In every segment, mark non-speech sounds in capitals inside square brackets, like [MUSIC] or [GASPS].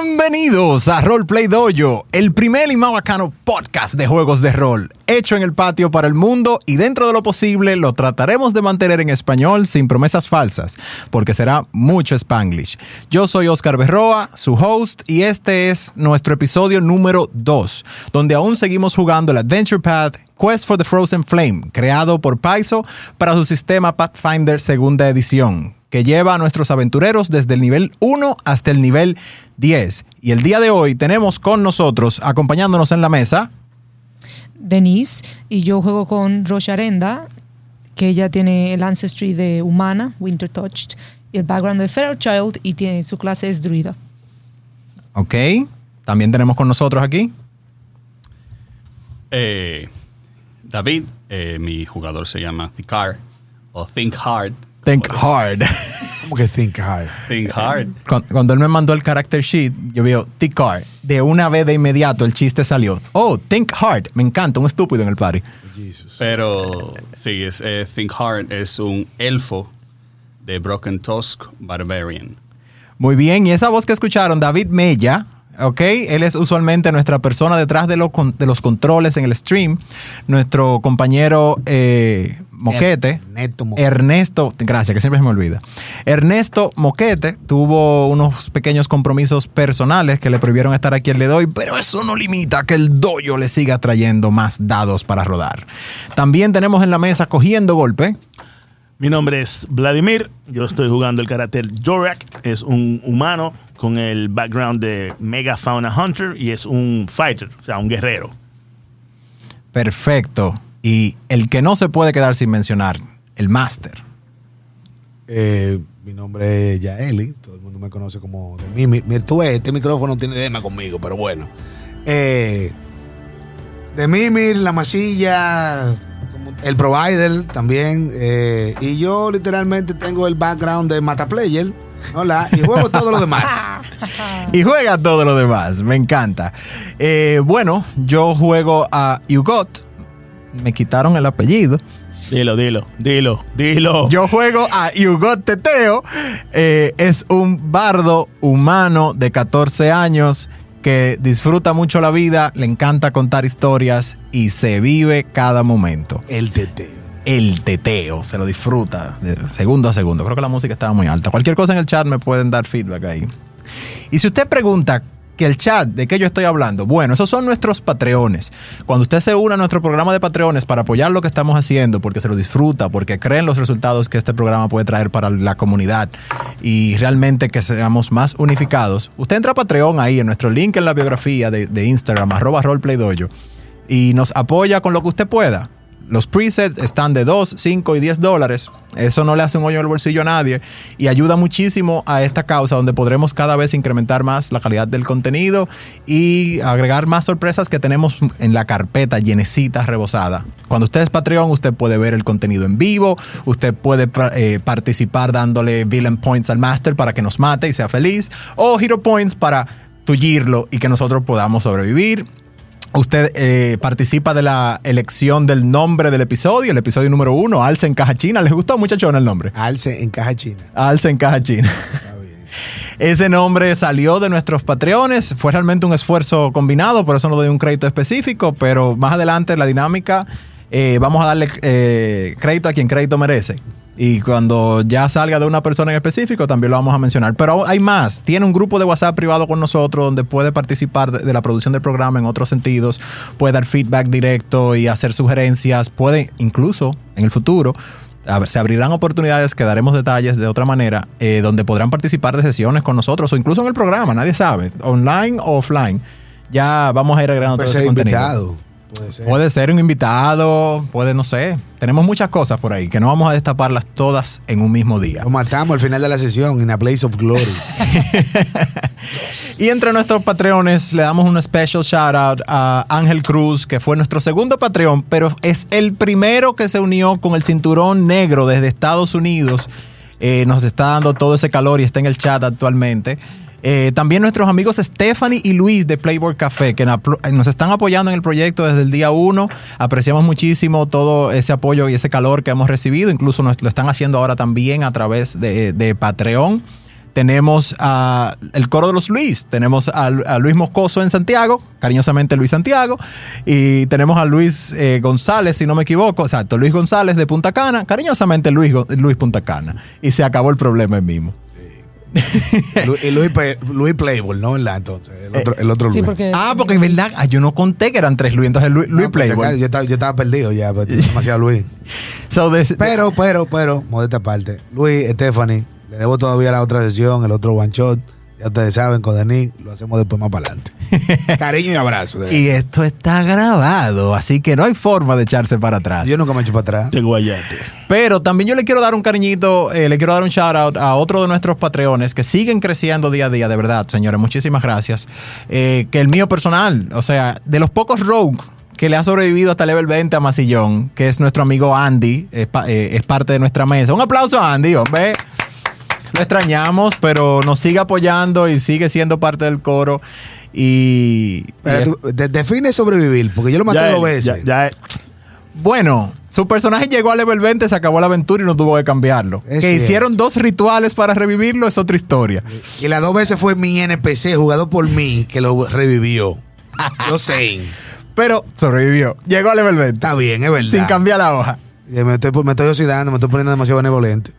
Bienvenidos a Roleplay Dojo, el primer y más podcast de juegos de rol, hecho en el patio para el mundo y dentro de lo posible lo trataremos de mantener en español sin promesas falsas, porque será mucho spanglish. Yo soy Oscar Berroa, su host, y este es nuestro episodio número 2, donde aún seguimos jugando el Adventure Path Quest for the Frozen Flame, creado por Paizo para su sistema Pathfinder segunda edición que lleva a nuestros aventureros desde el nivel 1 hasta el nivel 10. Y el día de hoy tenemos con nosotros, acompañándonos en la mesa, Denise, y yo juego con Rocha Arenda, que ella tiene el ancestry de humana, Winter Touched, y el background de Fairchild, y tiene su clase es druida. Ok. También tenemos con nosotros aquí. Eh, David, eh, mi jugador se llama Thicar o Think Hard. Think hard. ¿Cómo que think hard? Think Hard. Cuando, cuando él me mandó el character sheet, yo veo Think hard. De una vez de inmediato el chiste salió. Oh, Think hard. Me encanta, un estúpido en el party. Jesus. Pero sí, es, eh, Think Hard es un elfo de Broken Tusk Barbarian. Muy bien, y esa voz que escucharon, David Mella, ¿ok? Él es usualmente nuestra persona detrás de, lo con- de los controles en el stream. Nuestro compañero eh, Moquete. Ernesto Moquete. Ernesto, gracias, que siempre se me olvida. Ernesto Moquete tuvo unos pequeños compromisos personales que le prohibieron estar aquí el le doy, pero eso no limita que el doyo le siga trayendo más dados para rodar. También tenemos en la mesa cogiendo golpe. Mi nombre es Vladimir. Yo estoy jugando el carácter Jorak. Es un humano con el background de Mega Fauna Hunter y es un fighter, o sea, un guerrero. Perfecto. Y el que no se puede quedar sin mencionar, el máster. Eh, mi nombre es Yaeli. Todo el mundo me conoce como de mí. Mi- mi- tú ves, este micrófono tiene tema conmigo, pero bueno. Eh, de Mimir, la masilla, el provider también. eh, y yo literalmente tengo el background de Mataplayer. Hola, y juego todo lo demás. [LAUGHS] Y juega todo lo demás, me encanta. Eh, bueno, yo juego a Hugot. Me quitaron el apellido. Dilo, dilo, dilo, dilo. Yo juego a Hugot Teteo. Eh, es un bardo humano de 14 años que disfruta mucho la vida, le encanta contar historias y se vive cada momento. El teteo. el teteo, se lo disfruta de segundo a segundo. Creo que la música estaba muy alta. Cualquier cosa en el chat me pueden dar feedback ahí. Y si usted pregunta el chat, ¿de qué yo estoy hablando? Bueno, esos son nuestros patreones. Cuando usted se une a nuestro programa de patreones para apoyar lo que estamos haciendo, porque se lo disfruta, porque creen los resultados que este programa puede traer para la comunidad y realmente que seamos más unificados, usted entra a Patreon ahí en nuestro link en la biografía de, Instagram, arroba y nos apoya con lo que usted pueda. Los presets están de 2, 5 y 10 dólares. Eso no le hace un hoyo el bolsillo a nadie y ayuda muchísimo a esta causa donde podremos cada vez incrementar más la calidad del contenido y agregar más sorpresas que tenemos en la carpeta llenecita, rebosada. Cuando usted es Patreon, usted puede ver el contenido en vivo, usted puede eh, participar dándole villain points al master para que nos mate y sea feliz o hero points para tullirlo y que nosotros podamos sobrevivir. Usted eh, participa de la elección del nombre del episodio, el episodio número uno, Alce en Caja China. ¿Les gustó, muchachón, el nombre? Alce en caja china. Alce en Caja China. Está bien. Ese nombre salió de nuestros patreones. Fue realmente un esfuerzo combinado, por eso no doy un crédito específico, pero más adelante la dinámica, eh, vamos a darle eh, crédito a quien crédito merece. Y cuando ya salga de una persona en específico, también lo vamos a mencionar. Pero hay más. Tiene un grupo de WhatsApp privado con nosotros donde puede participar de, la producción del programa en otros sentidos. Puede dar feedback directo y hacer sugerencias. Puede incluso en el futuro a ver, se abrirán oportunidades que daremos detalles de otra manera, eh, donde podrán participar de sesiones con nosotros o incluso en el programa, nadie sabe, online o offline. Ya vamos a ir agregando Puede todo ese contenido. invitado. Puede ser. Puede ser un invitado, puede, no sé. Tenemos muchas cosas por ahí que no vamos a destaparlas todas en un mismo día. Lo matamos al final de la sesión en a Place of Glory. [LAUGHS] Y entre nuestros patreones le damos un special shout out a Ángel Cruz, que fue nuestro segundo patreon, pero es el primero que se unió con el cinturón negro desde Estados Unidos. Eh, nos está dando todo ese calor y está en el chat actualmente. Eh, también nuestros amigos Stephanie y Luis de Playboard Café, que nos están apoyando en el proyecto desde el día uno. Apreciamos muchísimo todo ese apoyo y ese calor que hemos recibido. Incluso nos lo están haciendo ahora también a través de, Patreon. tenemos a el coro de los Luis, tenemos a, Luis Moscoso en Santiago, cariñosamente Luis Santiago, y tenemos a Luis eh, González, si no me equivoco, exacto, Luis González de Punta Cana, cariñosamente Luis, Luis Punta Cana, y se acabó el problema mismo. [LAUGHS] Luis, Luis Playboy, ¿no? ¿Verdad? Entonces, el otro, el otro Sí, Luis. porque. Ah, porque es verdad, ah, yo no conté que eran tres Luis, entonces Luis, Luis No, pues, Playboy. Yo estaba, yo estaba- yo estaba perdido ya, pero tengo demasiado Luis. [LAUGHS] So, Pero, pero, pero, modesta parte. Luis, Stephanie, le debo todavía la otra sesión, el otro one shot. Ya ustedes saben, con Denis, lo hacemos después más para adelante. [LAUGHS] Cariño y abrazo. y esto está grabado, así que no hay forma de echarse para atrás. Yo nunca me echo para atrás. Te guayate. Pero también yo le quiero dar un cariñito, eh, le quiero dar un shout out a otro de nuestros patreones que siguen creciendo día a día, de verdad, señores. Muchísimas gracias. Eh, que el mío personal, o sea, de los pocos rogue que le ha sobrevivido hasta level 20 a Masillón, que es nuestro amigo Andy, es, pa- eh, es parte de nuestra mesa. Un aplauso a Andy, hombre. Lo extrañamos, pero nos sigue apoyando y sigue siendo parte del coro. Y, Pero y- tú, de- define sobrevivir, porque yo lo maté Ya, dos veces. ya, ya, Bueno, su personaje llegó a level 20, se acabó la aventura y no tuvo que cambiarlo. Es que cierto. hicieron dos rituales para revivirlo es otra historia. Y las dos veces fue mi NPC, jugado por mí, que lo revivió. [LAUGHS] Yo sé. Pero sobrevivió. Llegó a level 20. Está bien, es verdad. Sin cambiar la hoja. Y Me estoy, me estoy oxidando, me estoy poniendo demasiado benevolente.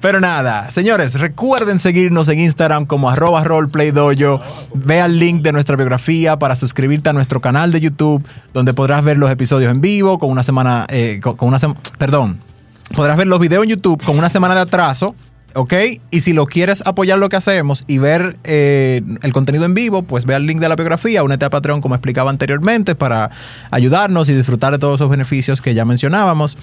Pero nada, señores, recuerden seguirnos en Instagram como arroba roleplaydojo. Ve al link de nuestra biografía para suscribirte a nuestro canal de YouTube, donde podrás ver los episodios en vivo con una semana, eh, con, una semana, perdón, podrás ver los videos en YouTube con una semana de atraso. ¿Ok? Y si lo quieres apoyar lo que hacemos y ver eh, el contenido en vivo, pues ve al link de la biografía, únete a Patreon como explicaba anteriormente para ayudarnos y disfrutar de todos esos beneficios que ya mencionábamos.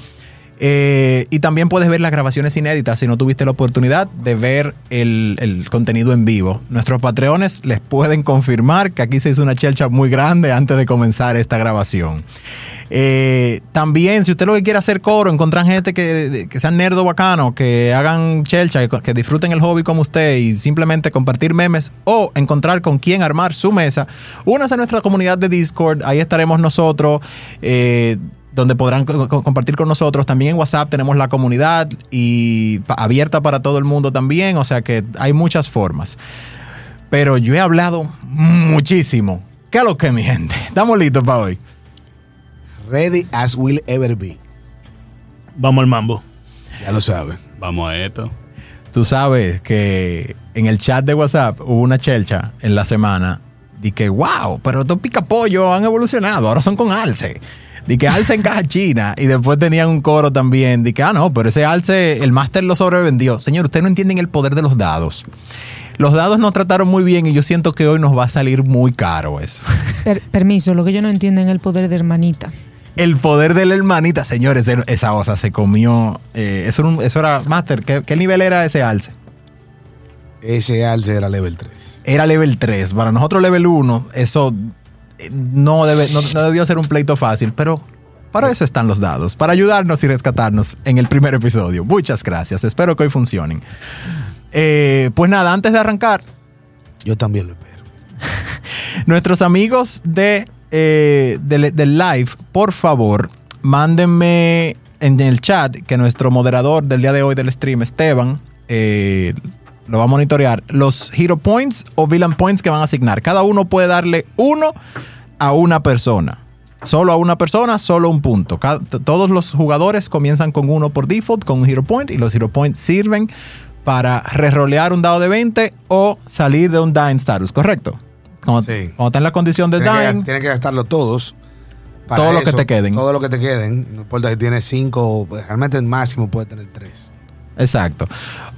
Eh, y también puedes ver las grabaciones inéditas si no tuviste la oportunidad de ver el, contenido en vivo. Nuestros patreones les pueden confirmar que aquí se hizo una chelcha muy grande antes de comenzar esta grabación. Eh, también, si usted lo que quiere hacer coro, encontrar gente que, sean nerdo bacano, que hagan chelcha, que, que disfruten el hobby como usted y simplemente compartir memes o encontrar con quién armar su mesa, únase a nuestra comunidad de Discord, ahí estaremos nosotros. eh, donde podrán co- co- compartir con nosotros. También en WhatsApp tenemos la comunidad y pa- abierta para todo el mundo también, o sea que hay muchas formas. Pero yo he hablado muchísimo. ¿Qué es lo que mi gente? [LAUGHS] Estamos listos para hoy. Ready as will ever be. vamos al mambo. Ya lo saben. Vamos a esto. Tú sabes que en el chat de WhatsApp hubo una chelcha en la semana. Di que, wow, pero estos picapollos han evolucionado, ahora son con alce. Di que alce en caja china. Y después tenían un coro también. Di que, ah, no, pero ese alce, el máster lo sobrevendió. Señor, ustedes no entienden el poder de los dados. Los dados nos trataron muy bien y yo siento que hoy nos va a salir muy caro eso. [LAUGHS] Per- permiso, lo que yo no entiendo es el poder de hermanita. El poder de la hermanita, señores, esa- esa osa se comió. eh, eso, era un- eso era, máster, ¿qué, ¿qué nivel era ese alce? Ese alce era level 3. era level 3. Para nosotros level 1, eso no, debe, no, no debió ser un pleito fácil, pero para eso están los dados, para ayudarnos y rescatarnos en el primer episodio. Muchas gracias, espero que hoy funcionen. Eh, pues nada, antes de arrancar, Yo también lo espero. [LAUGHS] nuestros amigos de, eh, del, del live, por favor, mándenme en el chat que nuestro moderador del día de hoy del stream, Esteban, eh, lo va a monitorear, los hero points o villain points que van a asignar. Cada uno puede darle uno a una persona. Solo a una persona, solo un punto. Cada- todos los jugadores comienzan con uno por default, con un hero point, y los hero points sirven para rerolear un dado de 20 o salir de un dying status, ¿correcto? Cuando, Sí. cuando está en la condición de Tienen que, dying, tienen que gastarlo todos. Todo lo que te queden. Todo lo que te queden. No importa si tienes cinco, pues, realmente el máximo puede tener tres. Exacto.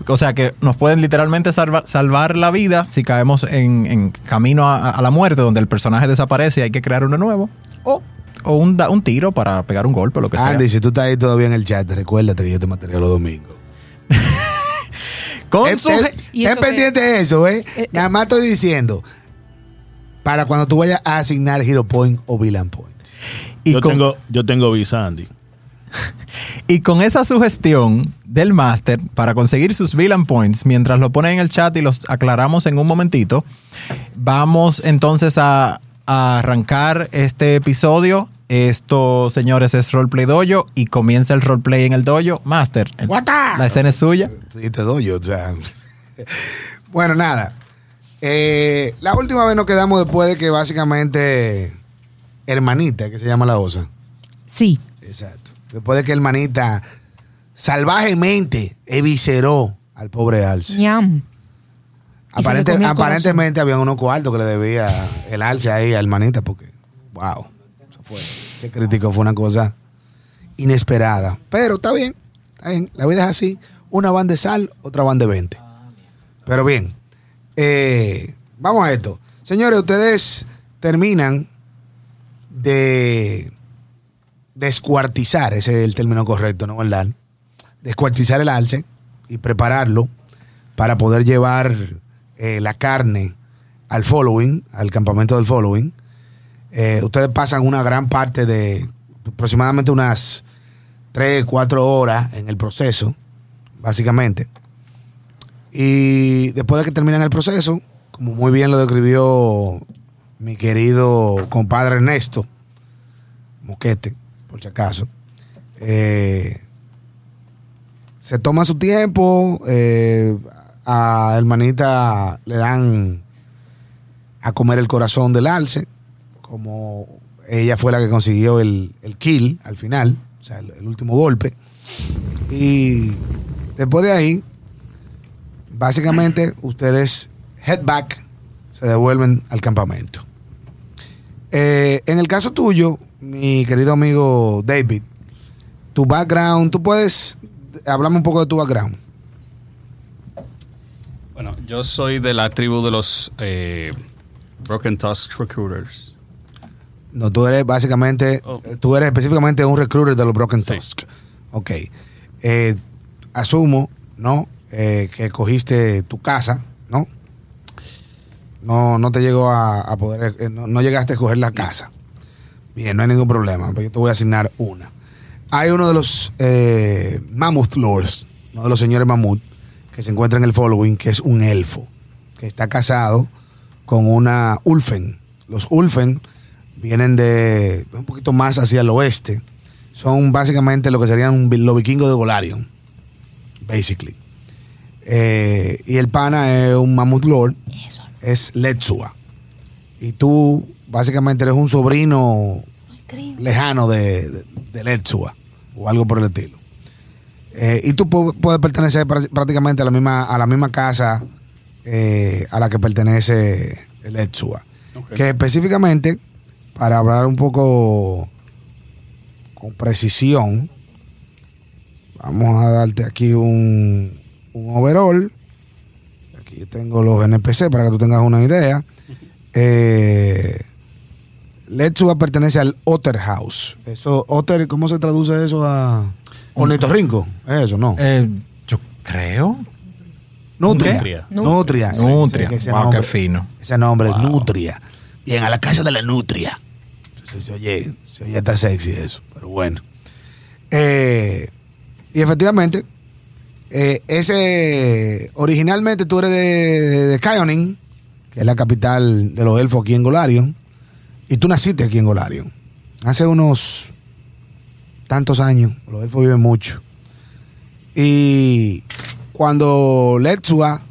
O sea que nos pueden literalmente salva- salvar la vida si caemos en, en camino a, a la muerte, donde el personaje desaparece y hay que crear uno nuevo. O, o un, da- un tiro para pegar un golpe, lo que sea. Andy, si tú estás ahí todavía en el chat, recuérdate que yo te mataré los domingos. [LAUGHS] Con su- pendiente de eso, ¿eh? Eh, Nada más estoy diciendo. Para cuando tú vayas a asignar Hero Point o Villain Point. y, yo, con, tengo, yo tengo visa, Andy. [LAUGHS] y con esa sugestión del máster para conseguir sus villain points, mientras lo ponen en el chat y los aclaramos en un momentito, vamos entonces a, a arrancar este episodio. Esto, señores, es Roleplay Dojo y comienza el roleplay en el dojo. Master, el- la escena es suya. Y te doy yo, o sea. [LAUGHS] Bueno, nada. Eh, la última vez nos quedamos después de que básicamente hermanita, que se llama la osa. Sí. Exacto. Después de que hermanita salvajemente evisceró al pobre Alce. Ñam. Se Aparente- el aparentemente había unos cuartos que le debía el Alce ahí a hermanita porque, wow, eso fue, ese crítico fue una cosa inesperada. Pero está bien, está bien. La vida es así. Una van de sal, otra van de 20. Pero bien, eh, vamos a esto. Señores, ustedes terminan de descuartizar, ese es el término correcto, ¿no, verdad? Descuartizar el alce y prepararlo para poder llevar eh, la carne al following, al campamento del following. Eh, ustedes pasan una gran parte de aproximadamente unas 3, 4 horas en el proceso, básicamente. Y después de que terminan el proceso, como muy bien lo describió mi querido compadre Ernesto, Moquete, por si acaso, eh, se toma su tiempo, eh, a hermanita le dan a comer el corazón del alce, como ella fue la que consiguió el, el kill al final, o sea, el, último golpe. Y después de ahí, básicamente ustedes head back, se devuelven al campamento. Eh, en el caso tuyo, mi querido amigo David, tu background, tú puedes hablarme un poco de tu background. Bueno, yo soy de la tribu de los eh, Broken Tusk Recruiters. No, tú eres básicamente, Oh. eh, tú eres específicamente un recruiter de los Broken Sí. Tusk. Ok. Eh, asumo, ¿no? Eh, que cogiste tu casa, ¿no? No, no te llegó a, a poder, eh, no, no llegaste a escoger la casa. Bien, no hay ningún problema, pero yo te voy a asignar una. Hay uno de los eh, Mammoth Lords, uno de los señores Mammoth, que se encuentra en el following, que es un elfo, que está casado con una Ulfen. Los Ulfen vienen de un poquito más hacia el oeste. Son básicamente lo que serían los vikingos de Golarion, basically. Eh, y el pana es un Mammoth Lord, es Letsua. Y tú básicamente eres un sobrino lejano de, de, de Letsua o algo por el estilo. Eh, y tú pu- puedes pertenecer prá- prácticamente a la misma, a la misma casa eh, a la que pertenece el Letsua. Ok. Que específicamente, para hablar un poco con precisión, vamos a darte aquí un, un overall. Aquí yo tengo los NPC para que tú tengas una idea. [LAUGHS] Eh, Letsua pertenece al Otter House. Eso, Otter, ¿cómo se traduce eso a ornitorrinco? ¿Es eso? No. Eh, yo creo. Nutria. Nutria. Nutria. sí, Nutria. sí, que ese Wow, nombre- qué fino. Ese nombre es Nutria. Bien, a la casa de la Nutria. Se, se oye, se oye está sexy eso, pero bueno. Eh, y efectivamente, eh, ese originalmente tú eres de, de, de Kyonin, que es la capital de los elfos aquí en Golarion, y tú naciste aquí en Golarion. Hace unos tantos años, los elfos viven mucho. Y cuando Letsua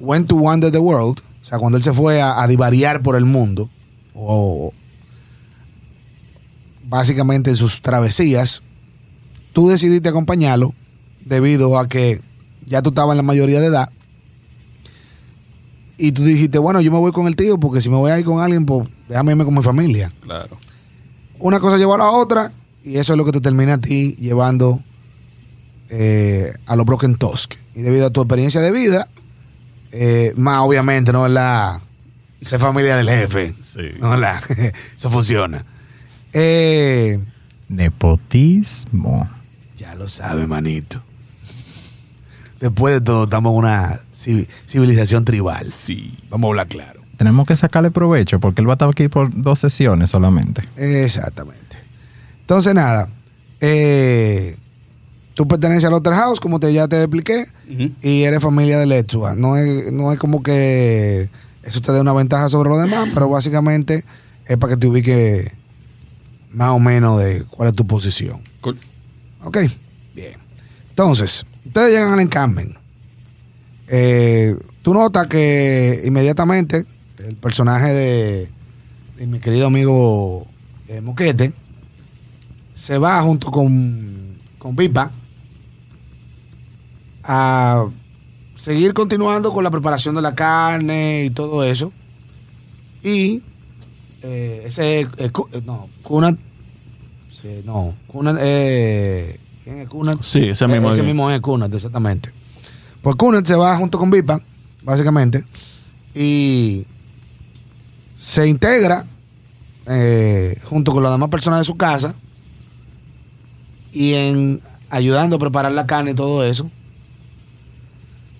went to wander the world, o sea, cuando él se fue a, a divariar por el mundo, o básicamente en sus travesías, tú decidiste acompañarlo debido a que ya tú estabas en la mayoría de edad. Y tú dijiste, bueno, yo me voy con el tío porque si me voy a ir con alguien, pues déjame irme con mi familia. Claro. Una cosa llevó a la otra y eso es lo que te termina a ti llevando eh, a los Broken Tusk. Y debido a tu experiencia de vida, eh, más obviamente, ¿no? La ser familia del jefe. Sí. ¿no? La- [LAUGHS] eso funciona. Eh, Nepotismo. ya lo sabe, manito. Después de todo, estamos en una civilización tribal. Sí. Vamos a hablar claro. Tenemos que sacarle provecho porque él va a estar aquí por dos sesiones solamente. Exactamente. Entonces, nada. eh, tú perteneces al Otter House, como te, ya te expliqué, y eres familia de Lechua. No es, no es como que eso te dé una ventaja sobre los demás, pero básicamente es para que te ubiques más o menos de cuál es tu posición. Cool. Ok, bien. Entonces, ustedes llegan al encampment. Eh, tú notas que inmediatamente el personaje de, de mi querido amigo eh, Moquete se va junto con, con Pipa a seguir continuando con la preparación de la carne y todo eso. Y eh, ese eh, eh, no, Kunat, sí, no, Kunat, eh, ¿quién es Kunat? Sí, ese mismo Eh, ese es. mismo es Kunat, exactamente. Pues Kunat se va junto con Vipa, básicamente, y se integra eh, junto con las demás personas de su casa y en ayudando a preparar la carne y todo eso.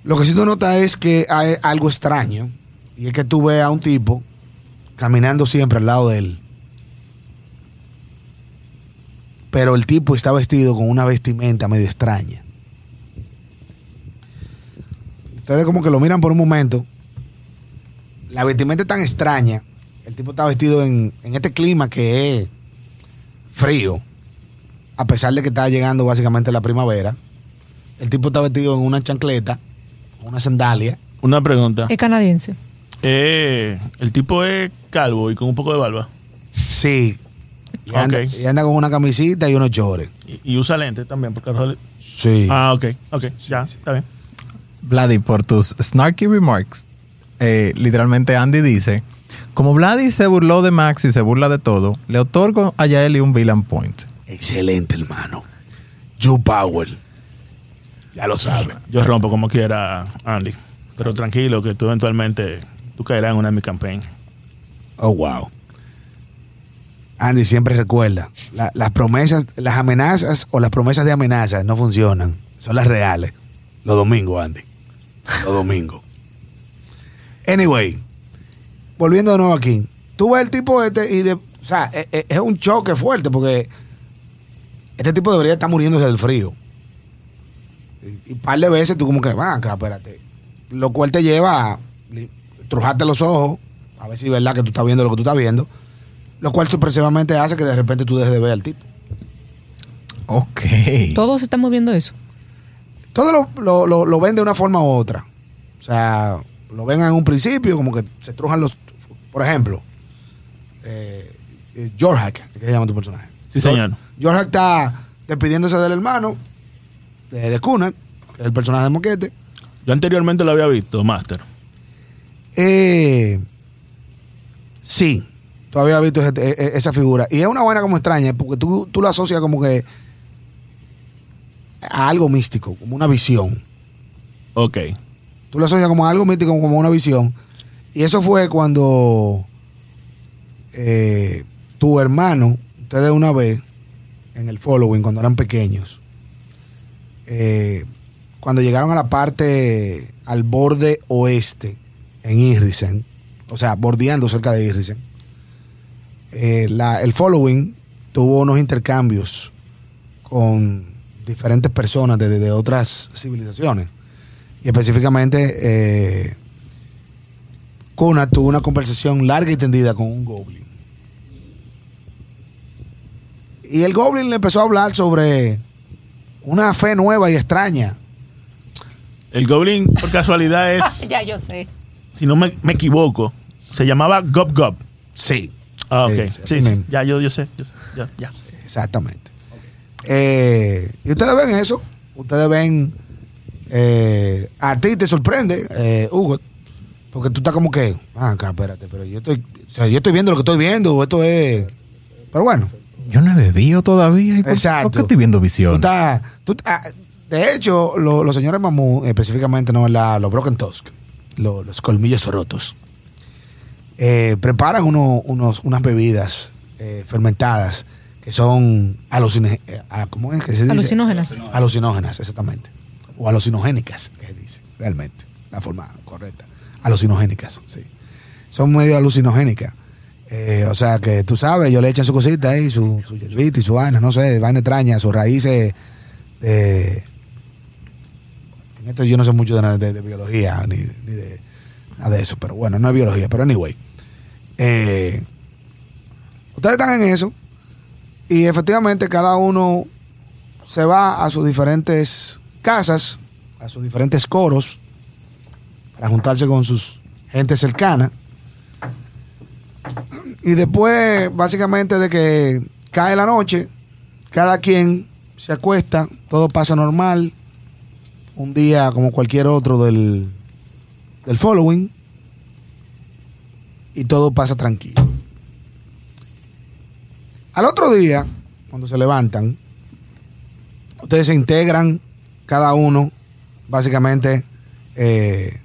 Lo que sí tú notas es que hay algo extraño y es que tú ves a un tipo caminando siempre al lado de él. Pero el tipo está vestido con una vestimenta medio extraña. Ustedes como que lo miran por un momento. La vestimenta es tan extraña. El tipo está vestido en, en este clima que es frío. A pesar de que está llegando básicamente la primavera. El tipo está vestido en una chancleta, una sandalia. Una pregunta. Es canadiense. Eh, el tipo es calvo y con un poco de barba. Sí. Y anda, Ok. y anda con una camisita y unos chores. Y, y usa lentes también, porque Sí. Ah, ok, ok, ya, está bien. Vladi, por tus snarky remarks, eh, literalmente Andy dice, como Vladi se burló de Max y se burla de todo, le otorgo a Yaeli un villain point. Excelente, hermano. Joe Powell. Ya lo sabe. Yo rompo como quiera, Andy. Pero tranquilo, que tú eventualmente tú caerás en una de mis campañas. Oh, wow. Andy siempre recuerda, la- las promesas, las amenazas o las promesas de amenazas no funcionan. Son las reales. Los domingos, Andy. Los domingos. Anyway, volviendo de nuevo aquí. Tú ves el tipo este y de, o sea, e- e- es, un choque fuerte porque este tipo debería estar muriéndose del frío. Y, y par de veces tú como que, va acá, espérate. Lo cual te lleva a trujarte los ojos, a ver si es verdad que tú estás viendo lo que tú estás viendo. Lo cual sorpresivamente hace que de repente tú dejes de ver al tipo. Ok. Todos estamos viendo eso. Todo lo, lo, lo- lo ven de una forma u otra. O sea, lo ven en un principio, como que se trujan los. Por ejemplo, eh, eh, Jorhack, ¿qué se llama tu personaje? Sí, señor. Jorhack está despidiéndose del hermano de, de que es el personaje de Moquete. Yo anteriormente lo había visto, Master. Eh, sí, todavía he visto ese- e- e- esa figura. Y es una buena como extraña, porque tú, tú lo asocias como que a algo místico, como una visión. Ok. Tú lo asocias como algo místico, como una visión. Y eso fue cuando eh, tu hermano, ustedes una vez, en el following, cuando eran pequeños, eh, cuando llegaron a la parte, al borde oeste, en Irrisen, o sea, bordeando cerca de Irrisen, eh, el following tuvo unos intercambios con diferentes personas de, de- otras civilizaciones. Y específicamente, eh, Kuna tuvo una conversación larga y tendida con un goblin. Y el goblin le empezó a hablar sobre una fe nueva y extraña. El Goblin, por casualidad, es, [LAUGHS] Ya yo sé. si no me, me equivoco, se llamaba Gob Gob. Sí. Ah, ok. Sí. Ya, yo, yo sé. yo sé, ya, ya. Exactamente. Eh, y ustedes ven eso. Ustedes ven. eh, a ti te sorprende, eh, Hugo. Porque tú estás como que. Ah, acá, espérate, pero yo estoy. O sea, yo estoy viendo lo que estoy viendo. Esto es. Pero bueno. Yo no he bebido todavía. ¿y por- Exacto. ¿Por qué estoy viendo Tú visión? estás- tú- ah, de hecho, lo- los señores Mamú, específicamente no la, los Broken Tusk, lo- los colmillos rotos, preparan uno- unos, unas bebidas fermentadas que son alucine, eh, ah, ¿cómo es que se dice? Alucinógenas. Alucinógenas, exactamente. O alucinogénicas, que se dice, realmente, la forma correcta. Alucinogénicas, sí. Son medio alucinogénicas. Eh, o sea que tú sabes, ellos le echan su cosita ahí, su, su hierbita y su vaina, no sé, vaina extraña, sus raíces de. En esto yo no sé mucho de, de- de biología ni, ni de nada de eso, pero bueno, no es biología, pero anyway. Eh, ustedes están en eso y efectivamente cada uno se va a sus diferentes casas, a sus diferentes coros para juntarse con sus gente cercana. Y después, básicamente, de que cae la noche, cada quien se acuesta, todo pasa normal. Un día como cualquier otro del, del following. Y todo pasa tranquilo. Al otro día, cuando se levantan, ustedes se integran cada uno, básicamente, eh,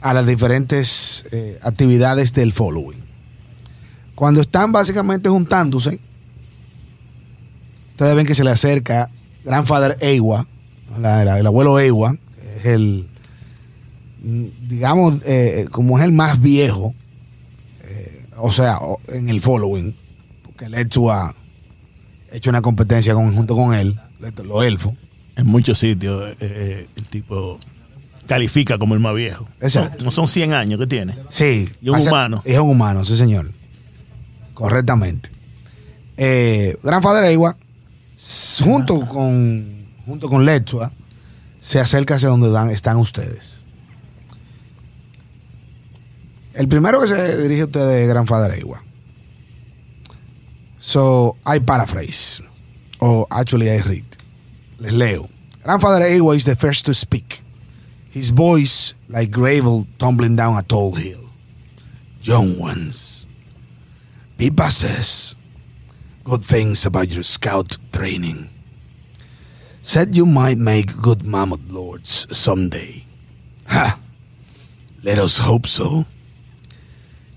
a las diferentes eh, actividades del following. Cuando están básicamente juntándose, ustedes ven que se le acerca Grandfather Ewa, el abuelo Ewa, es el, digamos, eh, como es el más viejo, o sea, en el following, porque Letsu ha hecho una competencia con- junto con él, los elfos. En muchos sitios eh, eh, el tipo califica como el más viejo. Exacto. No son 100 años que tiene. Sí. Y un humano. Es un humano, sí, señor. Correctamente. Eh, Grandfather Ewa, s- junto con, junto con Lechua, se acerca hacia donde dan- están ustedes. El primero que se dirige a ustedes es Grandfather Ewa. So, I paraphrase. Or actually, I read. Les leo. Grandfather Ewa is the first to speak. His voice like gravel tumbling down a tall hill. Young ones, Pipa says good things about your scout training. Said you might make good mammoth lords someday. Ha! Let us hope so.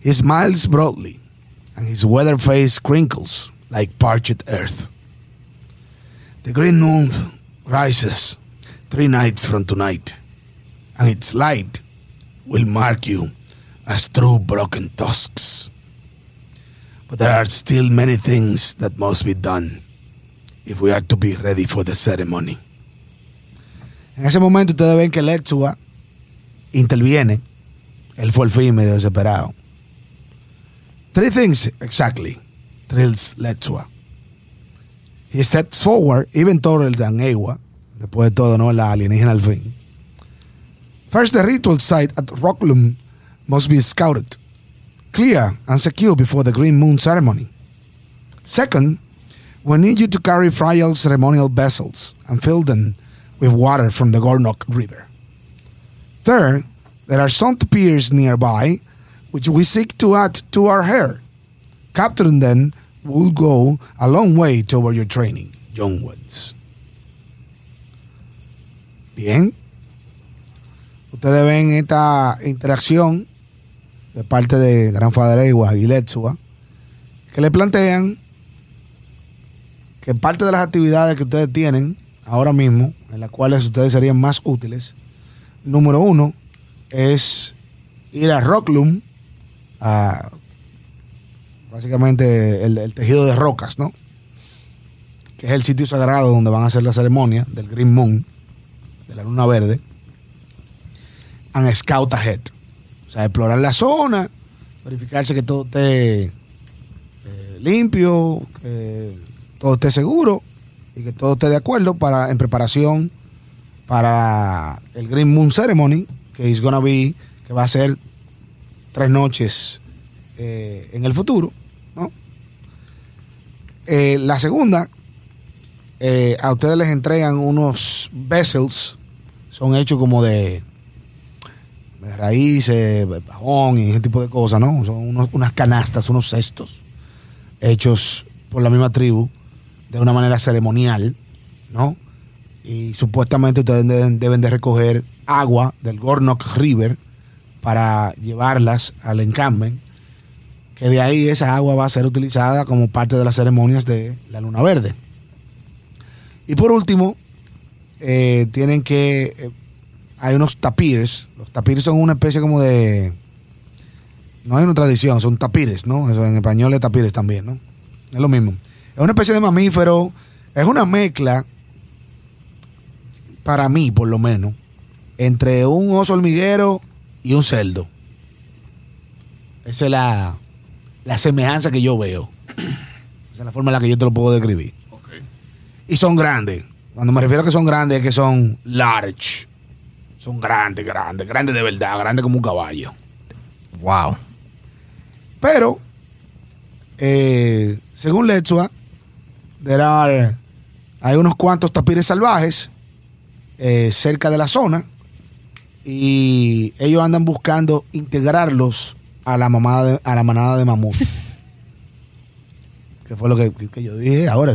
He smiles broadly, and his weather face crinkles like parched earth. The green moon rises three nights from tonight and its light will mark you as true broken tusks. But there are still many things that must be done if we are to be ready for the ceremony. En ese momento ustedes ven que Letsua interviene. Él fue el fin medio desesperado. Three things exactly thrills Letsua. He steps forward, even taller than Ewa. Después de todo, ¿no? La alienígena al fin. First, the ritual site at Rocklum must be scouted, clear, and secure before the Green Moon ceremony. Second, we need you to carry fragile ceremonial vessels and fill them with water from the Gornok River. Third, there are some piers nearby which we seek to add to our hair. Capturing them will go a long way toward your training, young ones. Bien. Ustedes ven esta interacción de parte de Grandfather Ewa y Letsua que le plantean que parte de las actividades que ustedes tienen ahora mismo, en las cuales ustedes serían más útiles, número uno es ir a Rocklum, básicamente el, el tejido de rocas, ¿no? Que es el sitio sagrado donde van a hacer la ceremonia del Green Moon, de la luna verde, and scout ahead. O sea, explorar la zona, verificarse que todo esté eh, limpio, que todo esté seguro y que todo esté de acuerdo para en preparación para el Green Moon Ceremony, que is gonna be, que va a ser tres noches eh, en el futuro, ¿no? Eh, la segunda, eh, a ustedes les entregan unos vessels, son hechos como de, de raíces, de pajón y ese tipo de cosas, ¿no? Son unas canastas, unos cestos, hechos por la misma tribu, de una manera ceremonial, ¿no? Y supuestamente ustedes deben, deben de recoger agua del Gornok River para llevarlas al encamben, que de ahí esa agua va a ser utilizada como parte de las ceremonias de la Luna Verde. Y por último, eh, tienen que... eh, hay unos tapires. Los tapires son una especie como de... No hay una tradición, son tapires, ¿no? Eso en español es tapires también, ¿no? Es lo mismo. Es una especie de mamífero. Es una mezcla, para mí por lo menos, entre un oso hormiguero y un cerdo. Esa es la, la semejanza que yo veo. Esa es la forma en la que yo te lo puedo describir. Y son grandes. Cuando me refiero a que son grandes, es que son large. Son grandes, grandes, grandes de verdad, grandes como un caballo. Wow. Pero, eh, según are- hay unos cuantos tapires salvajes eh, cerca de la zona y ellos andan buscando integrarlos a la, mamada de- a la manada de mamut. que fue lo que, que- que yo dije ahora.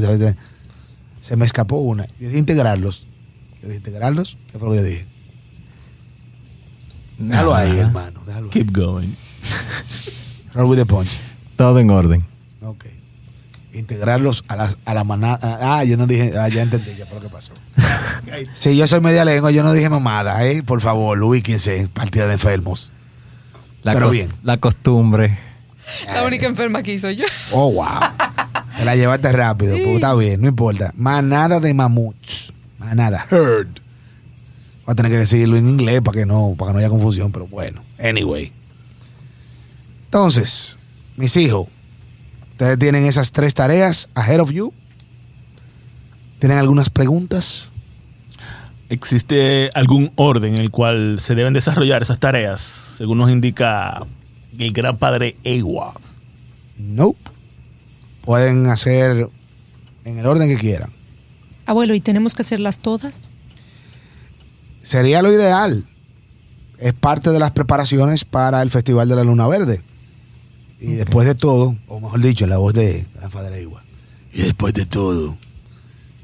Se me escapó una. Yo dije integrarlos. Yo dije integrarlos. ¿Qué fue lo que yo dije? Déjalo ahí, hermano. Déjalo ahí. Keep going. Roll with the punch. Todo en orden. Ok. Integrarlos a la, a la manada. Ah, yo no dije. Ah, ya entendí, ya fue lo que pasó. Si yo soy media lengua, yo no dije mamada, ¿eh? Por favor, ubíquense, partida de enfermos. La Pero bien. La costumbre. La única enferma que soy yo. Oh, wow. Te la llevaste rápido, pues está bien, no importa. Manada de mamuts. Manada. Herd. Voy a tener que decirlo en inglés para que no, para que no haya confusión, pero bueno. Anyway. Entonces, mis hijos, ustedes tienen esas tres tareas ahead of you. ¿Tienen algunas preguntas? ¿Existe algún orden en el cual se deben desarrollar esas tareas, según nos indica el gran padre Ewa? Nope. Pueden hacer en el orden que quieran. Abuelo, ¿y tenemos que hacerlas todas? Sería lo ideal. Es parte de las preparaciones para el Festival de la Luna Verde. Y después de todo, o mejor dicho, la voz de Gran Padre Igua. Y después de todo,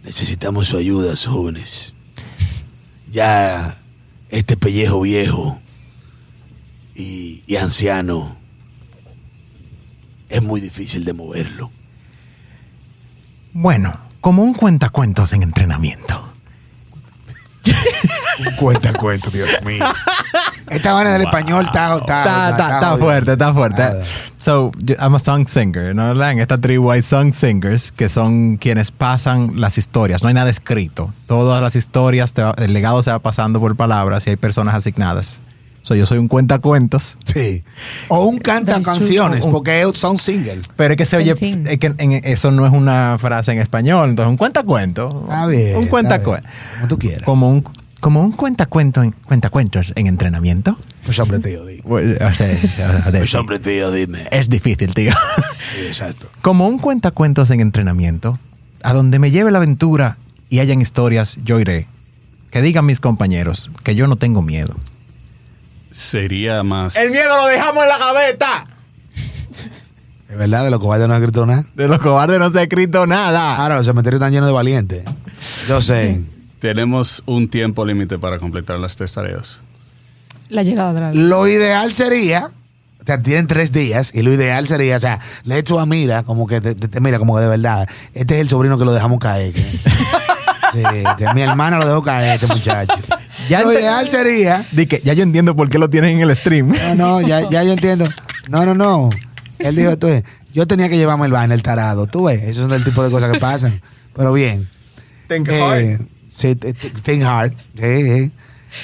necesitamos su ayuda, jóvenes. Ya este pellejo viejo y, y anciano es muy difícil de moverlo. Bueno, como un cuentacuentos en entrenamiento. Cuenta, cuenta, Dios mío. Esta vaina del español está, está, Está, está, está fuerte, está fuerte. Ah, So, I'm a song singer, ¿no? En esta tribu hay song singers que son quienes pasan las historias. No hay nada escrito. Todas las historias, el legado se va pasando por palabras y hay personas asignadas. So, yo soy un cuentacuentos. Sí. O un canta canciones, porque son singles. Pero es que se oye, thing. es que en- eso no es una frase en español, entonces un cuentacuento. Está bien. Un está cuentacuento. bien. Como tú quieras. Como un, como un cuentacuento en, cuentacuentos en entrenamiento. Pues hombre, tío, di. Pues, sea, sea, Pues hombre, tío, dime. es difícil, tío. Sí, exacto. Como un cuentacuentos en entrenamiento, a donde me lleve la aventura y hayan historias, yo iré. Que digan mis compañeros que yo no tengo miedo. Sería más. miedo lo dejamos en la gaveta. Es verdad, de los cobardes no ha escrito nada. De los cobardes no se ha escrito nada. Ahora, los cementerios están llenos de valientes. Yo sé. [LAUGHS] Tenemos un tiempo límite para completar las tres tareas. La llegada de la Lo ideal sería, o sea, tienen tres días, y lo ideal sería, o sea, le echo a mira, como que te, te- te mira, como que de verdad, este es el sobrino que lo dejamos caer. [LAUGHS] Sí, este, mi hermana lo dejó caer, este muchacho. Ya lo ideal sería, Di que ya yo entiendo por qué lo tienen en el stream. no, no, ya, ya yo entiendo. No, no, no. Él dijo, tú ves, yo tenía que llevarme el vaina, el tarado. Tú ves, esos son el tipo de cosas que pasan. Pero bien. Think Eh, sí, t- t- think hard. Sí, sí.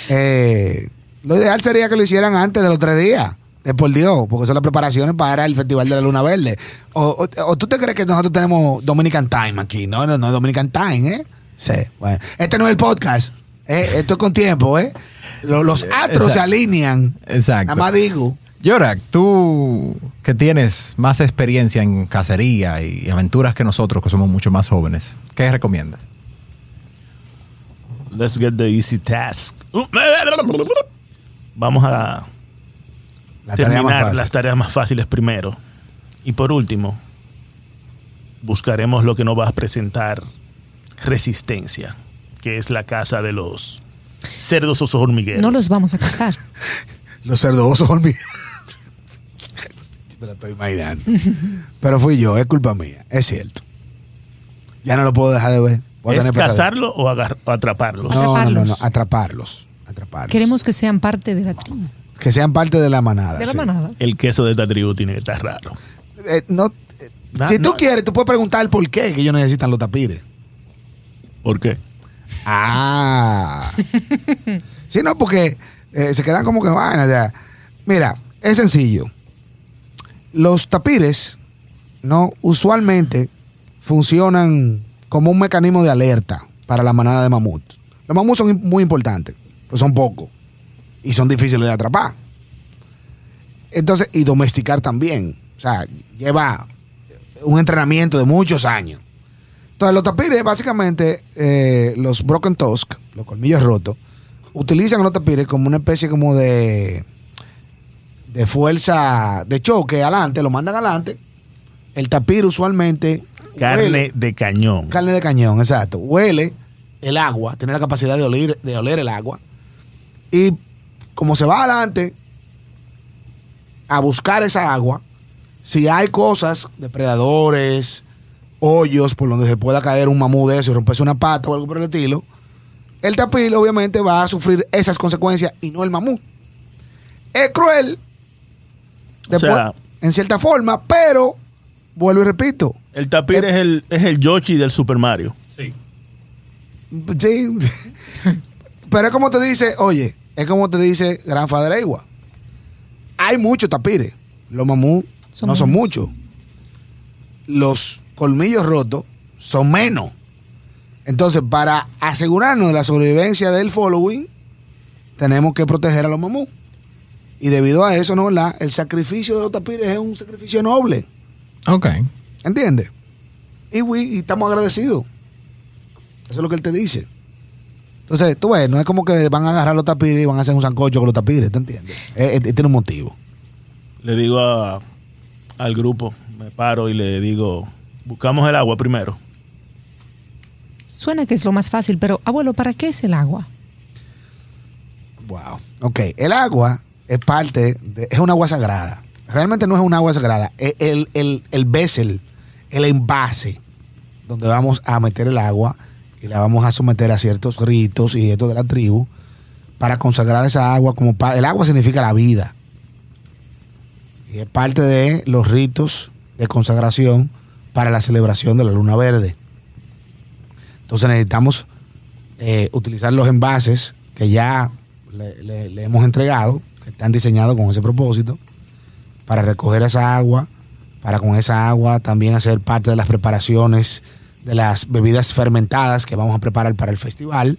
Eh, lo ideal sería que lo hicieran antes de los tres días. De por Dios, porque son las preparaciones para el Festival de la Luna Verde. O, o- o tú te crees que nosotros tenemos Dominican Time aquí. No, no, no, Dominican Time, ¿eh? Sí, bueno. Este no es el podcast. ¿Eh? Esto es con tiempo, ¿eh? Lo- Los astros se alinean. Exacto. Nada más digo. Yorak, tú que tienes más experiencia en cacería y aventuras que nosotros, que somos mucho más jóvenes, ¿qué recomiendas? Let's get the easy task. Vamos a La tarea más terminar fácil. las tareas más fáciles primero. Y por último, buscaremos lo que nos va a presentar resistencia, que es la casa de los cerdos osos hormigueros. No los vamos a cazar. [LAUGHS] Los cerdosos hormigueros. [LAUGHS] Me lo estoy imaginando. Pero fui yo, es culpa mía, es cierto. Ya no lo puedo dejar de ver. Voy ¿Es cazarlo o o atraparlos? No, no, no, no, Atraparlos. atraparlos. Queremos que sean parte de la tribu, que sean parte de la manada. de la sí. manada. El queso de esta tribu tiene que estar raro. Eh, no, eh, si tú no. quieres, tú puedes preguntar el por qué que ellos necesitan los tapires. ¿Por qué? Ah. [LAUGHS] sí, no, porque eh, se quedan como que van. Sea, mira, es sencillo. Los tapires, no, usualmente funcionan como un mecanismo de alerta para la manada de mamut. Los mamuts son muy importantes, pues son pocos. y son difíciles de atrapar. Entonces, y domesticar también. O sea, lleva un entrenamiento de muchos años. Entonces, los tapires, básicamente, eh, los broken tusk, los colmillos rotos, utilizan los tapires como una especie como de, de fuerza de choque adelante, lo mandan adelante. El tapir usualmente Carne huele- de cañón. carne de cañón, exacto. Huele el agua, tiene la capacidad de oler, de oler el agua. Y como se va adelante a buscar esa agua, si hay cosas, depredadores, hoyos por donde se pueda caer un mamú de eso y romperse una pata o algo por el estilo, el tapir obviamente va a sufrir esas consecuencias y no el mamú. Es cruel, O sea- en cierta forma, pero vuelvo y repito, El tapir es el, es el Yoshi del Super Mario. Sí. Sí. [LAUGHS] Pero es como te dice, oye, es como te dice Gran Padre Egua. Hay muchos tapires. Los mamú Son no son muchos. Los colmillos rotos son menos. Entonces, para asegurarnos de la sobrevivencia del following, tenemos que proteger a los mamú. Y debido a eso, ¿no? ¿verdad? El sacrificio de los tapires es un sacrificio noble. Ok. ¿Entiendes? Y, y estamos agradecidos. Eso es lo que él te dice. Entonces, tú ves, no es como que van a agarrar los tapires y van a hacer un sancocho con los tapires, ¿tú entiendes? Eh, eh, tiene un motivo. Le digo a- al grupo, me paro y le digo, buscamos el agua primero. Suena que es lo más fácil, pero abuelo, ¿para qué es el agua? Wow. Ok, el agua es parte, de, es una agua sagrada. Realmente no es una agua sagrada, es el, el, el vessel, el envase donde vamos a meter el agua y la vamos a someter a ciertos ritos y esto de la tribu para consagrar esa agua como pa- el agua significa la vida. Y es parte de los ritos de consagración para la celebración de la luna verde. Entonces necesitamos eh, utilizar los envases que ya le, hemos entregado, que están diseñados con ese propósito, para recoger esa agua, para con esa agua también hacer parte de las preparaciones de las bebidas fermentadas que vamos a preparar para el festival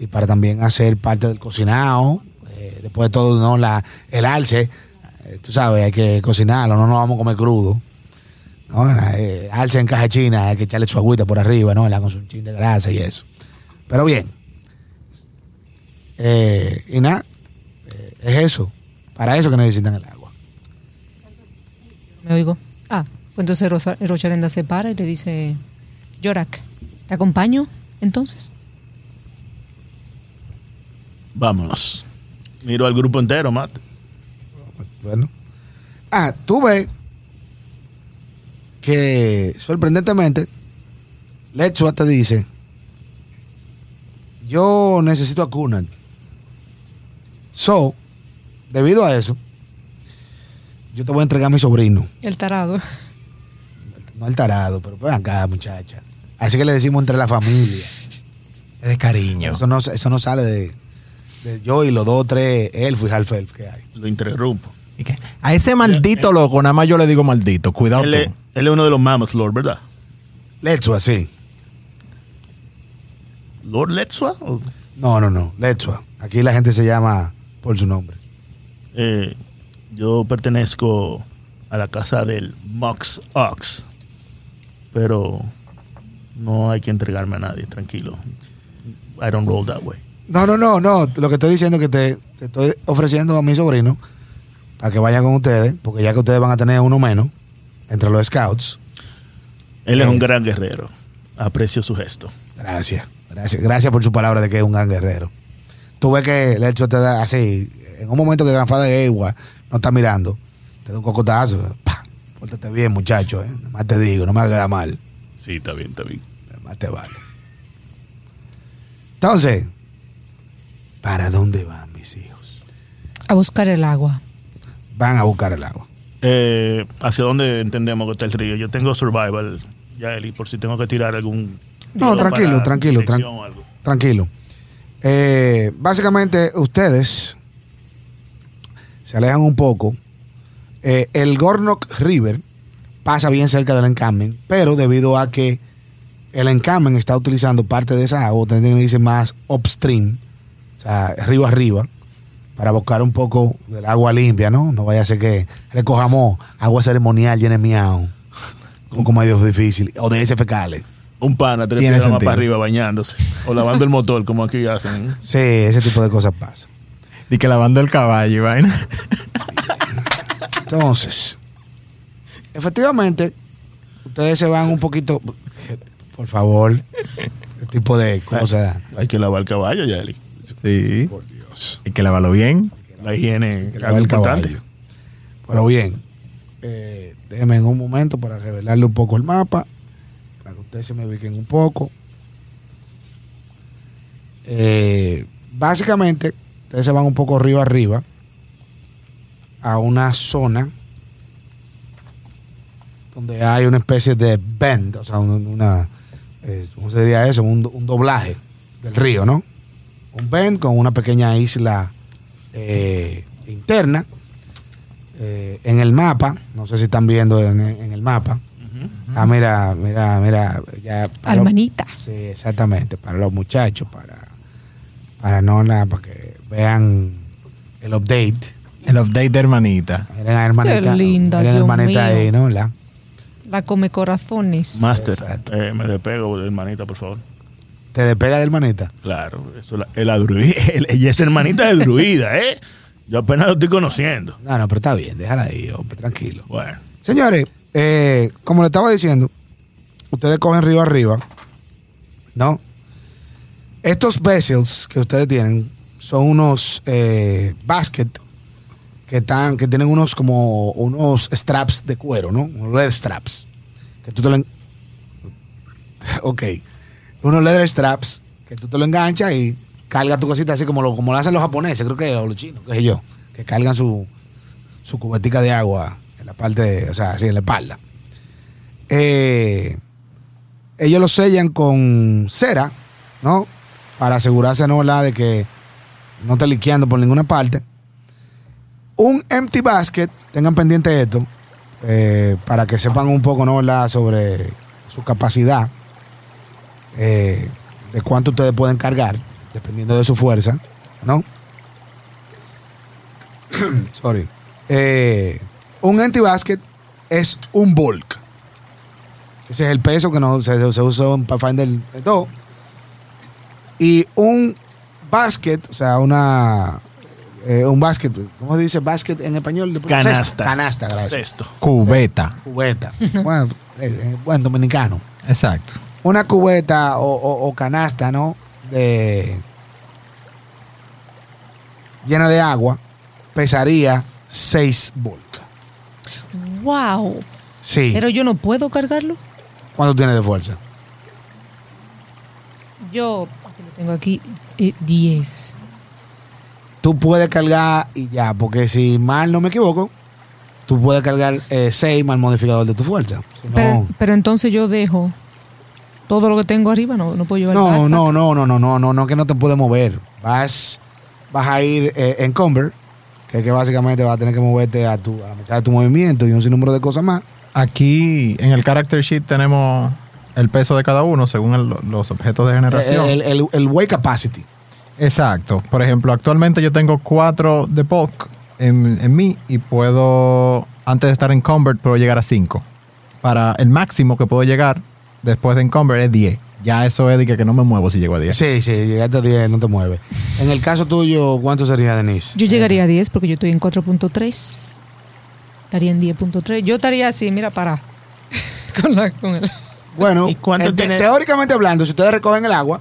y para también hacer parte del cocinado. Eh, después de todo, ¿no? La, el alce, eh, tú sabes, hay que cocinarlo, no nos vamos a comer crudo. ¿No? Eh, alce en caja china, hay que echarle su agüita por arriba, ¿no? La con su chin de grasa y eso. Pero bien. Eh, y nada, eh, es eso. Para eso que necesitan el agua. Me oigo. Ah, pues entonces Rosa- Rocharenda se para y le dice, Yorak, ¿te acompaño entonces? Vámonos. Miro al grupo entero, Matt. Bueno. Ah, tú ves que sorprendentemente, Lechua te dice, yo necesito a Kunan. So, debido a eso, yo te voy a entregar a mi sobrino. El tarado. No el tarado, pero pues acá, muchacha. Así que le decimos entre la familia. Es de cariño. Eso no, eso no sale de, de yo y los dos, tres elfos y half elf que hay. Lo interrumpo. ¿Y qué? A ese maldito loco, nada más yo le digo maldito. Cuidado Él tú. Él es uno de los Mammoth Lord, ¿verdad? Lechua, sí. ¿Lord Letzua? O- No, no, no. Lechua. Aquí la gente se llama por su nombre. Eh, yo pertenezco a la casa del Mox Ox, pero no hay que entregarme a nadie, tranquilo. I don't roll that way. No, no, no, no. Lo que estoy diciendo es que te, te estoy ofreciendo a mi sobrino para que vaya con ustedes, porque ya que ustedes van a tener uno menos entre los scouts. Él es Eh. un gran guerrero. Aprecio su gesto. Gracias. Gracias. Gracias por su palabra de que es un gran guerrero. Tú ves que Lechua te da así, en un momento que Gran Fada de Egua no está mirando, te da un cocotazo. ¡Pah! Pórtate bien, muchacho. ¿eh? Nada más te digo, no me hagas mal. Sí, está bien, está bien. Más te vale. Entonces, ¿para dónde van mis hijos? A buscar el agua. Van a buscar el agua. Eh, ¿Hacia dónde entendemos que está el río? Yo tengo survival, ya Eli, por si tengo que tirar algún. No, tranquilo, tranquilo, tran-. Tranquilo. Eh, básicamente, ustedes se alejan un poco. Eh, el Gornok River pasa bien cerca del encamen, pero debido a que el encamen está utilizando parte de esa agua, tendrían que irse más upstream, o sea, río arriba, para buscar un poco del agua limpia, ¿no? No vaya a ser que recojamos agua ceremonial llena de miau. Un poco medio difícil. O de ese fecales. Un pana, tres piedras más para arriba bañándose. O lavando el motor, como aquí hacen. Sí, ese tipo de cosas pasan. Y que lavando el caballo y vaina. Entonces, efectivamente, ustedes se van un poquito. Por favor, ¿qué tipo de cosas? Hay que lavar el caballo, Yali. Sí. Por. Hay que lavarlo bien. La higiene es algo importante. caballo. Pero bien, eh, déjenme en un momento para revelarle un poco el mapa, para que ustedes se me ubiquen un poco. Eh, básicamente, ustedes se van un poco arriba arriba a una zona donde hay una especie de bend, o sea, un- una, eh, ¿cómo se diría eso? Un, un doblaje del río, ¿no? Un bend con una pequeña isla eh, interna. Eh, en el mapa, no sé si están viendo en, en el mapa. Ah, mira, mira, mira. Ya, para los- Almanita. Sí, exactamente, para los muchachos, para, para no nada, para que vean el update. El update de hermanita. Miren a hermanita. Qué linda, miren a Dios hermanita mío. ahí, ¿no? La- La come corazones. Master, eh, me despego, hermanita, por favor. Te despega de hermanita. Claro, eso la, druida. [LAUGHS] Ella es hermanita de druida, ¿eh? Yo apenas lo estoy conociendo. No, no, pero está bien, déjala ahí, hombre, tranquilo. Bueno, Señores, eh, como le estaba diciendo, ustedes cogen río arriba, ¿no? Estos vessels que ustedes tienen son unos eh, basket que están, que tienen unos como unos straps de cuero, ¿no? Unos leather straps. Que tú te lo [LAUGHS] Ok. Unos leather straps que tú te lo enganchas y cargas tu cosita así como lo, como hacen los japoneses, creo que, los chinos, qué sé yo, que cargan su, su cubetica de agua en la parte, o sea, así en la espalda. Eh, ellos lo sellan con cera, ¿no? Para asegurarse, ¿no? ¿verdad? De que no esté liqueando por ninguna parte. Un empty basket, tengan pendiente esto, eh, para que sepan un poco, ¿no? ¿verdad? Sobre su capacidad, eh, de cuánto ustedes pueden cargar, dependiendo de su fuerza, ¿no? [CLEARS THROAT] Sorry. Eh, un empty basket es un bulk. Ese es el peso que no, se, se usa en Pathfinder 2. Y un basket, o sea, una. eh, un basket, ¿cómo se dice basket en español? Canasta. Canasta, gracias. esto. Cubeta. Cubeta. bueno, eh, eh, buen dominicano. Exacto. Una cubeta o, o- o canasta, ¿no? De. llena de agua, pesaría 6 bulk. Wow. Sí. Pero yo no puedo cargarlo. ¿Cuánto tiene de fuerza? Yo lo tengo aquí eh, 10. Tú puedes cargar y ya, porque si mal no me equivoco, tú puedes cargar 6 más el modificador de tu fuerza. Si no- Pero, pero entonces yo dejo todo lo que tengo arriba, no, no puedo llevar No, no, no, no, no, no, no, no, que no te puedes mover. Vas, vas a ir eh, en Comber, que, que básicamente vas a tener que moverte a, tu, a la mitad de tu movimiento y un sinnúmero de cosas más. Aquí en el character sheet tenemos el peso de cada uno según el- los objetos de generación. El, el, el weight capacity. Exacto. Por ejemplo, actualmente yo tengo cuatro de bulk en, en mí y puedo, antes de estar en Convert, puedo llegar a 5. Para el máximo que puedo llegar después de Encumber es 10. Ya eso es de que, que no me muevo si llego a 10. Sí, sí, llegaste a 10, no te mueves. En el caso tuyo, ¿cuánto sería, Denise? Yo llegaría a 10 porque yo estoy en 4.3. Estaría en 10.3. Yo estaría así, mira, para. [LAUGHS] con, la, con el. Bueno, ¿Y cuánto te- tiene? teóricamente hablando, si ustedes recogen el agua,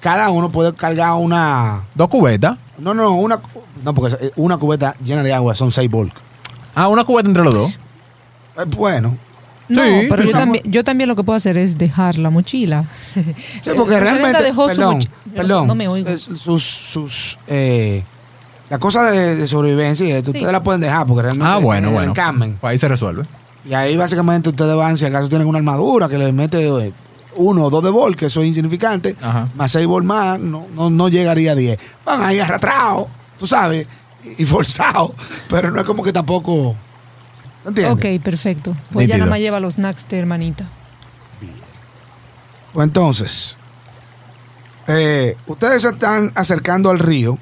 cada uno puede cargar una... Dos cubetas. No, no, una... No, porque una cubeta llena de agua son 6 bulk. Ah, una cubeta entre los dos. Eh, bueno, No, Sí, pero yo también, yo también lo que puedo hacer es dejar la mochila. Sí, porque Eh, realmente, dejó su perdón, mochi- perdón, No me oigo. sus, sus, eh, las cosas de, de sobrevivencia, y esto, Sí. ustedes la pueden dejar porque realmente Ah, bueno, bueno. encamen. Pues ahí se resuelve. Y ahí básicamente ustedes van, si acaso tienen una armadura que les mete eh, uno o dos de bol, que eso es insignificante, Ajá. más seis bol más, no, no, no llegaría a 10. Van ahí arrastrados, tú sabes, y, y forzados, pero no es como que tampoco... ¿Entiendes? Ok, perfecto. Pues ya nada más lleva los snacks de hermanita. Pues entonces, eh, ustedes se están acercando al río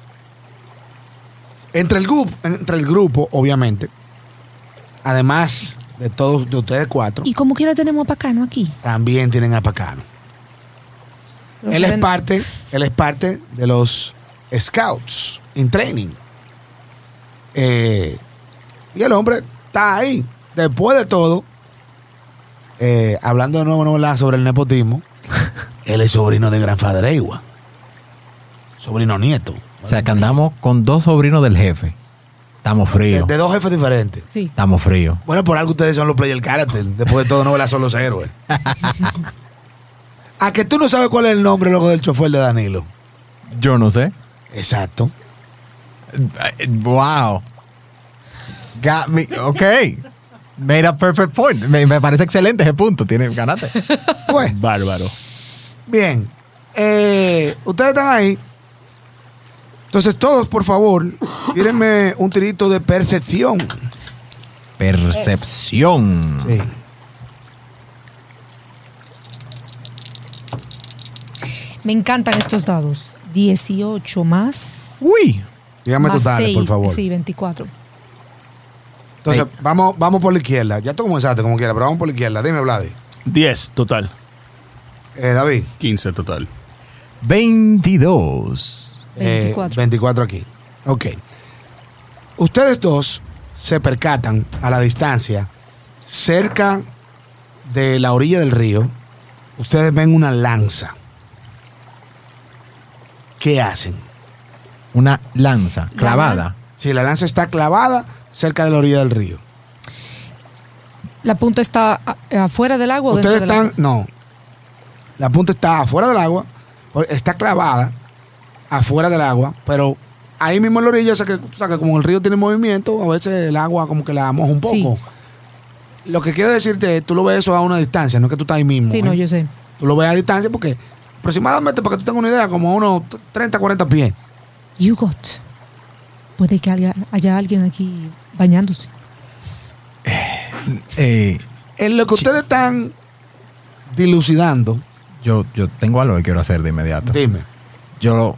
Entre el grupo, entre el grupo, obviamente, además de todos de ustedes cuatro, Y como quiera tenemos a Pacano aquí. también tienen a Pacano. Los Él es ven- parte, él es parte de los Scouts in Training. Eh, y el hombre está ahí. Después de todo, eh, hablando de nuevo ¿no, verdad? sobre el nepotismo, [LAUGHS] él es sobrino de Gran Fadreigua. Sobrino nieto. O sea, que andamos con dos sobrinos del jefe. Estamos de, fríos. de dos jefes diferentes. Sí. Estamos fríos. Bueno, por algo ustedes son los player character. Después de todo, no son los héroes. [LAUGHS] A que tú no sabes cuál es el nombre loco del chofer de Danilo. Yo no sé. Exacto. Wow. Got me. Ok. Made a perfect point. Me, me parece excelente ese punto. Tiene, ganaste. [LAUGHS] Pues, Bárbaro. bien. Eh, ustedes están ahí. Entonces, todos, por favor, tírenme un tirito de percepción. Percepción. Sí. Me encantan estos dados. 18 más. Uy. Dígame más totales, por seis. favor. Sí, 24. Entonces, vamos, vamos por la izquierda. Ya tú comenzaste como quieras, pero vamos por la izquierda. Dime, Vladi. 10 total. Eh, David. 15 total. 22. Eh, 24. 24 aquí. Ok. Ustedes dos se percatan a la distancia, cerca de la orilla del río, ustedes ven una lanza. ¿Qué hacen? Una lanza clavada. Si la lanza está clavada cerca de la orilla del río. ¿La punta está afuera del agua o dentro Ustedes del están, agua? no. La punta está afuera del agua, está clavada afuera del agua, pero ahí mismo en la orilla, o sea que, o sea que como el río tiene movimiento, a veces el agua como que la moja un poco. Sí. Lo que quiero decirte es, tú lo ves eso a una distancia, no es que tú estás ahí mismo. Sí, ¿eh? no, yo sé. Tú lo ves a distancia porque aproximadamente, para que tú tengas una idea, como unos 30, 40 pies. You got. Puede que haya, haya alguien aquí bañándose. Eh, En lo que ustedes están dilucidando, yo, yo tengo algo que quiero hacer de inmediato. dime. Yo,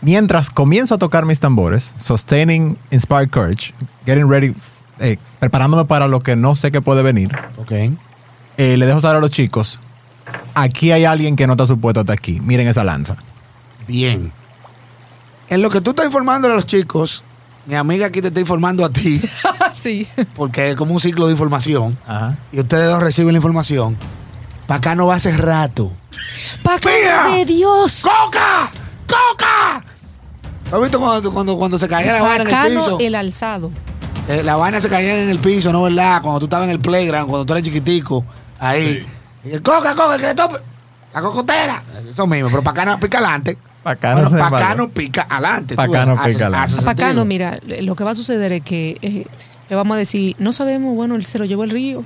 mientras comienzo a tocar mis tambores, sustaining inspired courage, getting ready, eh, preparándome para lo que no sé que puede venir, Ok. eh, le dejo saber a los chicos, aquí hay alguien que no está supuesto hasta aquí. Miren esa lanza. Bien. En lo que tú estás informando a los chicos, mi amiga aquí te está informando a ti, [LAUGHS] sí. porque es como un ciclo de información, Ajá. y ustedes dos reciben la información. Para acá no va hace rato. ¡Mira! ¡Pacano de Dios! ¡Coca! ¡Coca! ¿Tú has visto cuando, cuando, cuando se caía la vaina en el piso? el alzado. Eh, la vaina se caía en el piso, ¿no verdad? Cuando tú estabas en el playground, cuando tú eras chiquitico, ahí. Y el coca, coca, que le tope. La cocotera. Eso mismo, pero Pacano pica adelante. Pacano bueno, Pacano pica adelante. Pacano pica adelante. Pacano, mira, lo que va a suceder es que eh, le vamos a decir, no sabemos, bueno, él se lo llevó el río.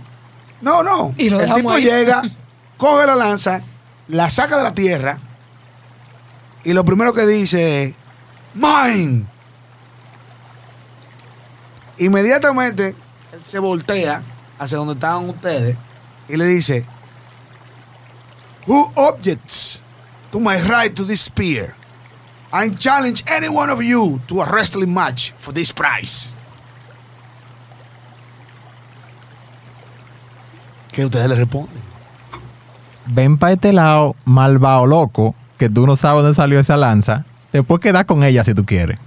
No, no. Y lo el tipo ahí. llega, [LAUGHS] coge la lanza, la saca de la tierra y lo primero que dice es, ¡Mine! Inmediatamente él se voltea hacia donde estaban ustedes y le dice, Who objects to my right to this spear? I challenge any one of you to a wrestling match for this prize. ¿Qué ustedes le responden? Ven para este lado, malvado loco, que tú no sabes dónde salió esa lanza. Te puedes quedar con ella si tú quieres.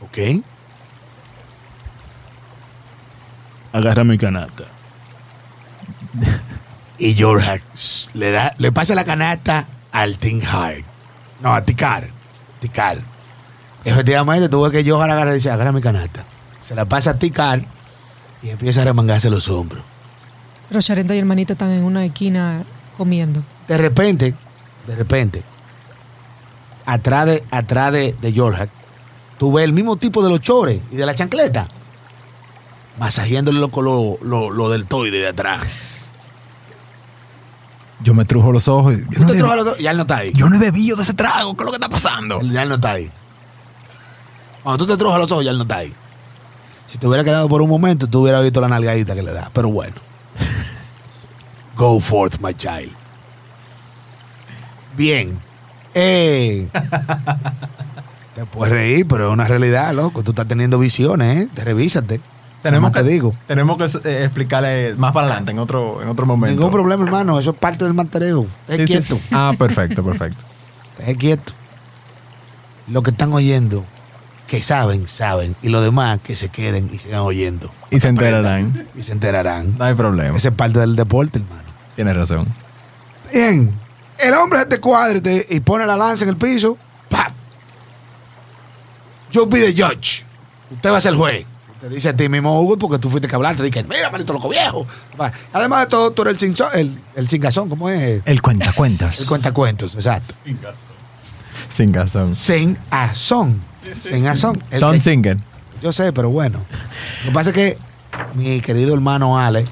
¿Ok? Agarra mi canasta. Y George le, da, le pasa la canasta al Think Hard. No, a Ticar. Ticar. Efectivamente, tuvo que Johan agarrar y dice, agarra mi canasta. Se la pasa a Ticar y empieza a remangarse los hombros. Rocharenda y hermanito están en una esquina comiendo. De repente, de repente, atrás de, atrás de, de George, tú ves el mismo tipo de los chores y de la chancleta, masajeándole lo, lo, lo del toide de atrás. Yo me trujo los ojos. y- no, te trujas los y ya él no está ahí. yo no he bebido de ese trago. ¿Qué es lo que está pasando? Ya él no está ahí. Cuando tú te trujas los ojos, ya él no está ahí. Si te hubiera quedado por un momento, tú hubieras visto la nalgadita que le da. Pero bueno. [LAUGHS] Go forth, my child. Bien. Eh, [LAUGHS] Te puedes reír, pero es una realidad, loco. Tú estás teniendo visiones, ¿eh? Te revísate. Tenemos que, te digo. tenemos que eh, explicarle más para adelante, en otro, en otro momento. Ningún problema, hermano. Eso es parte del mantereo. Sí, sí, quieto. sí. Ah, perfecto, [LAUGHS] perfecto. Esté quieto. Lo que están oyendo, que saben, saben. Y los demás, que se queden y sigan oyendo. Y se enterarán. Y se enterarán. No hay problema. Esa es parte del deporte, hermano. Tienes razón. Bien. El hombre se te cuadra y pone la lanza en el piso. ¡Pap! Yo the judge. Usted va a ser el juez. Te dice a ti mismo, Hugo, porque tú fuiste que hablaste. Dije, mira, manito loco viejo. Además de todo, tú eres el, cinzo- el, el cingazón, ¿cómo es? El cuentacuentos. El cuentacuentos, exacto. Sin gasón. Sin azón. Sin azón. El Son que- Singer. Yo sé, pero bueno. Lo que pasa es que mi querido hermano Ale,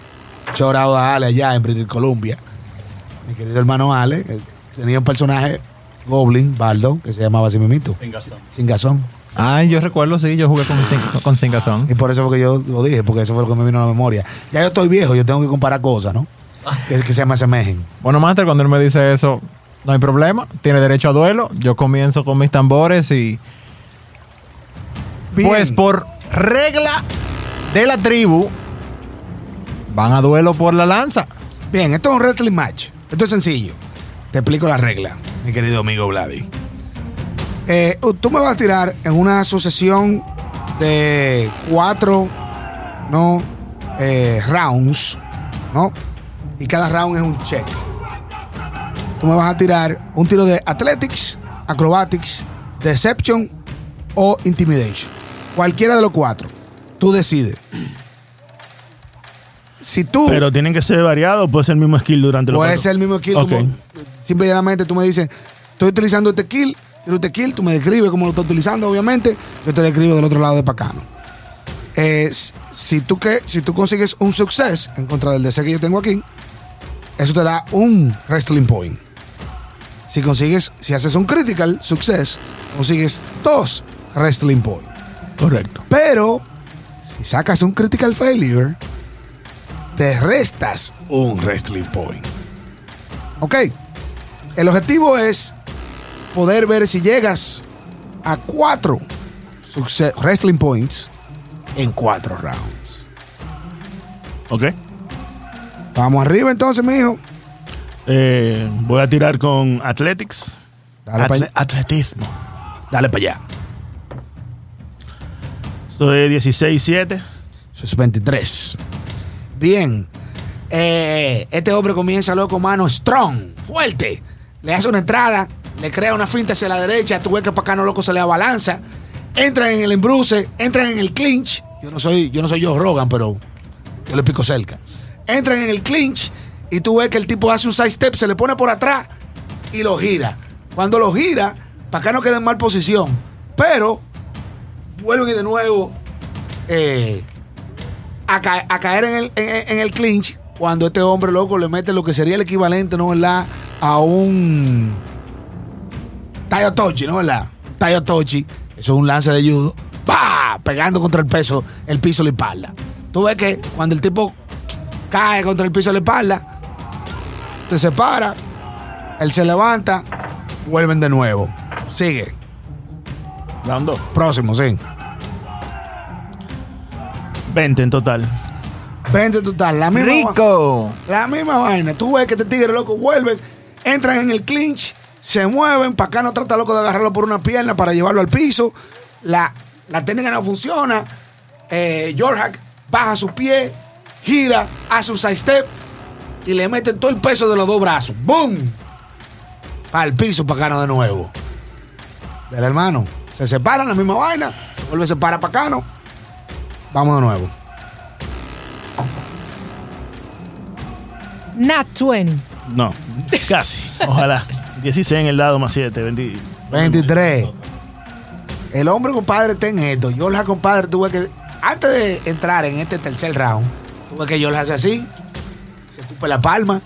chorado a Ale allá en British Columbia, mi querido hermano Ale, eh, tenía un personaje Goblin, Baldo, que se llamaba así mismito, sin gasón. Ay, yo recuerdo, sí, yo jugué con, con. Y por eso fue que yo lo dije, porque eso fue lo que me vino a la memoria. Ya yo estoy viejo, yo tengo que comparar cosas, ¿no? Que, que se me asemejen. Bueno, Master, cuando él me dice eso, no hay problema. Tiene derecho a duelo. Yo comienzo con mis tambores y. Bien. Pues por regla de la tribu, van a duelo por la lanza. Bien, esto es un wrestling match. Esto es sencillo. Te explico la regla, mi querido amigo Vladi. Eh, tú me vas a tirar en una sucesión de cuatro ¿no? Eh, rounds, ¿no? Y cada round es un check. Tú me vas a tirar un tiro de athletics, acrobatics, deception o intimidation. Cualquiera de los cuatro. Tú decides. Si tú Pero tienen que ser variados, puede ser el mismo skill durante los Puede ser el mismo kill. Ok. Como, simple y llanamente tú me dices, estoy utilizando este kill, tiro kill, tú me describes cómo lo estás utilizando, obviamente. Yo te describo del otro lado de Pacano. Eh, si, tú que, si tú consigues un success en contra del DC que yo tengo aquí, eso te da un wrestling point. Si consigues, si haces un critical success, consigues dos wrestling point. Correcto. Pero si sacas un critical failure, te restas un wrestling point. Ok. El objetivo es poder ver si llegas a cuatro wrestling points en cuatro rounds. Ok. Vamos arriba entonces, mijo. Eh, voy a tirar con Athletics. Dale Atle- atletismo. Dale para allá. Soy 16-7. Eso es 23. Bien. Eh, este hombre comienza, loco, mano, strong, fuerte. Le hace una entrada, le crea una finta hacia la derecha. Tú ves que para acá no, loco, se le abalanza. Entran en el embruce, entran en el clinch. Yo no soy, yo no soy yo Rogan, pero yo le pico cerca. Entran en el clinch y tú ves que el tipo hace un side step, se le pone por atrás y lo gira. Cuando lo gira, para acá no queda en mal posición. Pero vuelven y de nuevo eh, a, ca- a caer en el, en el clinch cuando este hombre loco le mete lo que sería el equivalente, ¿no verdad? A un Tayo Tochi, ¿no verdad? Tayo Tochi, eso es un lance de judo, ¡pah! pegando contra el peso, el piso de la espalda. Tú ves que cuando el tipo cae contra el piso de la espalda, te separa, él se levanta, vuelven de nuevo. Sigue. 2. Próximo, sí. 20 en total. 20 total. La misma ¡Rico! La misma vaina. Tú ves que este tigre loco vuelven, entran en el clinch, se mueven. Para acá no trata loco de agarrarlo por una pierna para llevarlo al piso. La, la técnica no funciona. Eh, Jorhack baja su pie, gira, hace un side step y le mete todo el peso de los dos brazos. ¡Boom! Para el piso, para acá no de nuevo. Del hermano. Se separan la misma vaina. Vuelve, se para para acá, ¿no? Vamos de nuevo. Nat 20. No, casi. Ojalá. 16 en el lado más 7. 20. 23. El hombre, compadre, está en esto. Yo la compadre, tuve que. Antes de entrar en este tercer round, tuve que yo la hace así. Se escupe la palma.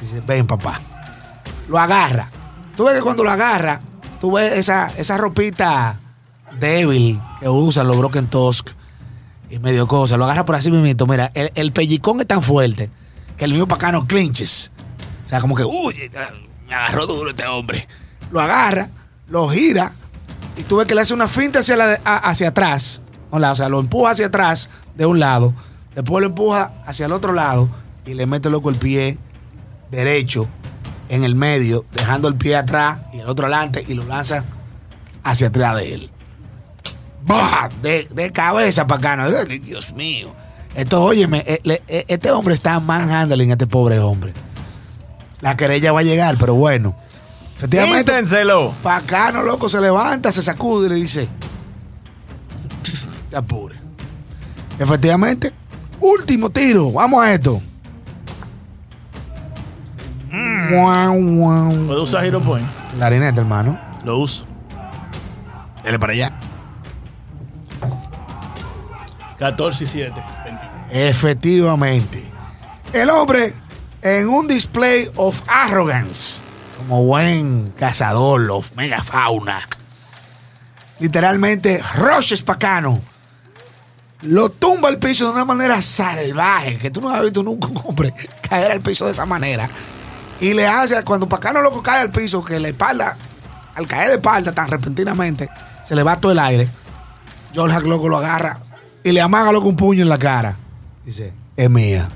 Dice, ven, papá. Lo agarra. Tú ves que cuando lo agarra, tú ves esa, esa ropita débil que usan los Broken Tusk y medio cosa. Lo agarra por así mismo. Mira, el, el pellicón es tan fuerte que el mío para acá no clinches. O sea, como que, uy, agarró duro este hombre. Lo agarra, lo gira y tú ves que le hace una finta hacia, la hacia atrás, o o sea, lo empuja hacia atrás de un lado, después lo empuja hacia el otro lado y le mete loco el pie derecho en el medio, dejando el pie atrás y el otro adelante y lo lanza hacia atrás de él. ¡Bah! De, cabeza para acá. Dios mío. Esto, óyeme, eh, eh, este hombre está manhandling este pobre hombre. La querella va a llegar, pero bueno. Efectivamente, Quítenselo. Pacano, loco, se levanta, se sacude y le dice: Te apure. Efectivamente, último tiro, vamos a esto. Guau, guau. ¿Puedo usar Hero Point? Clarinete, hermano. Lo uso. Dele para allá. 14 y 7. Efectivamente. El hombre, en un display of arrogance, como buen cazador of megafauna, literalmente, Roches Pacano lo tumba al piso de una manera salvaje, que tú no has visto nunca un hombre [LAUGHS] caer al piso de esa manera. Y le hace, cuando Pacano loco cae al piso, que la espalda, al caer de espalda tan repentinamente, se le va todo el aire. George Hack loco lo agarra y le amaga loco un puño en la cara. Dice, es mía.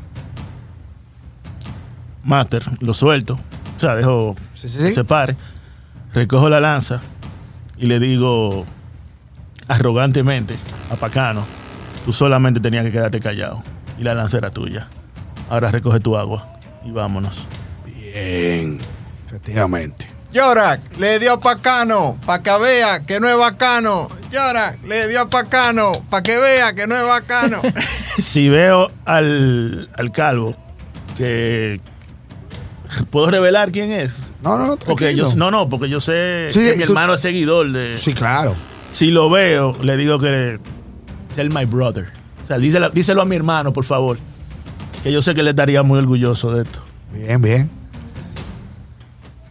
Master, lo suelto. O sea, dejo Sí, sí, que sí. se pare. Recojo la lanza y le digo arrogantemente a Pacano, tú solamente tenías que quedarte callado. Y la lanza era tuya. Ahora recoge tu agua y vámonos. Bien, efectivamente. Llora, le dio a Pacano, para que vea que no es bacano. Llora, le dio a Pacano, para que vea que no es bacano. [LAUGHS] Si veo al, al calvo que puedo revelar quién es. No, no, Porque yo, no, no, porque yo sé Sí, que mi tú- hermano es seguidor de. Sí, claro. Si lo veo, le digo que tell my brother. O sea, díselo, díselo a mi hermano, por favor. Que yo sé que le estaría muy orgulloso de esto. Bien, bien.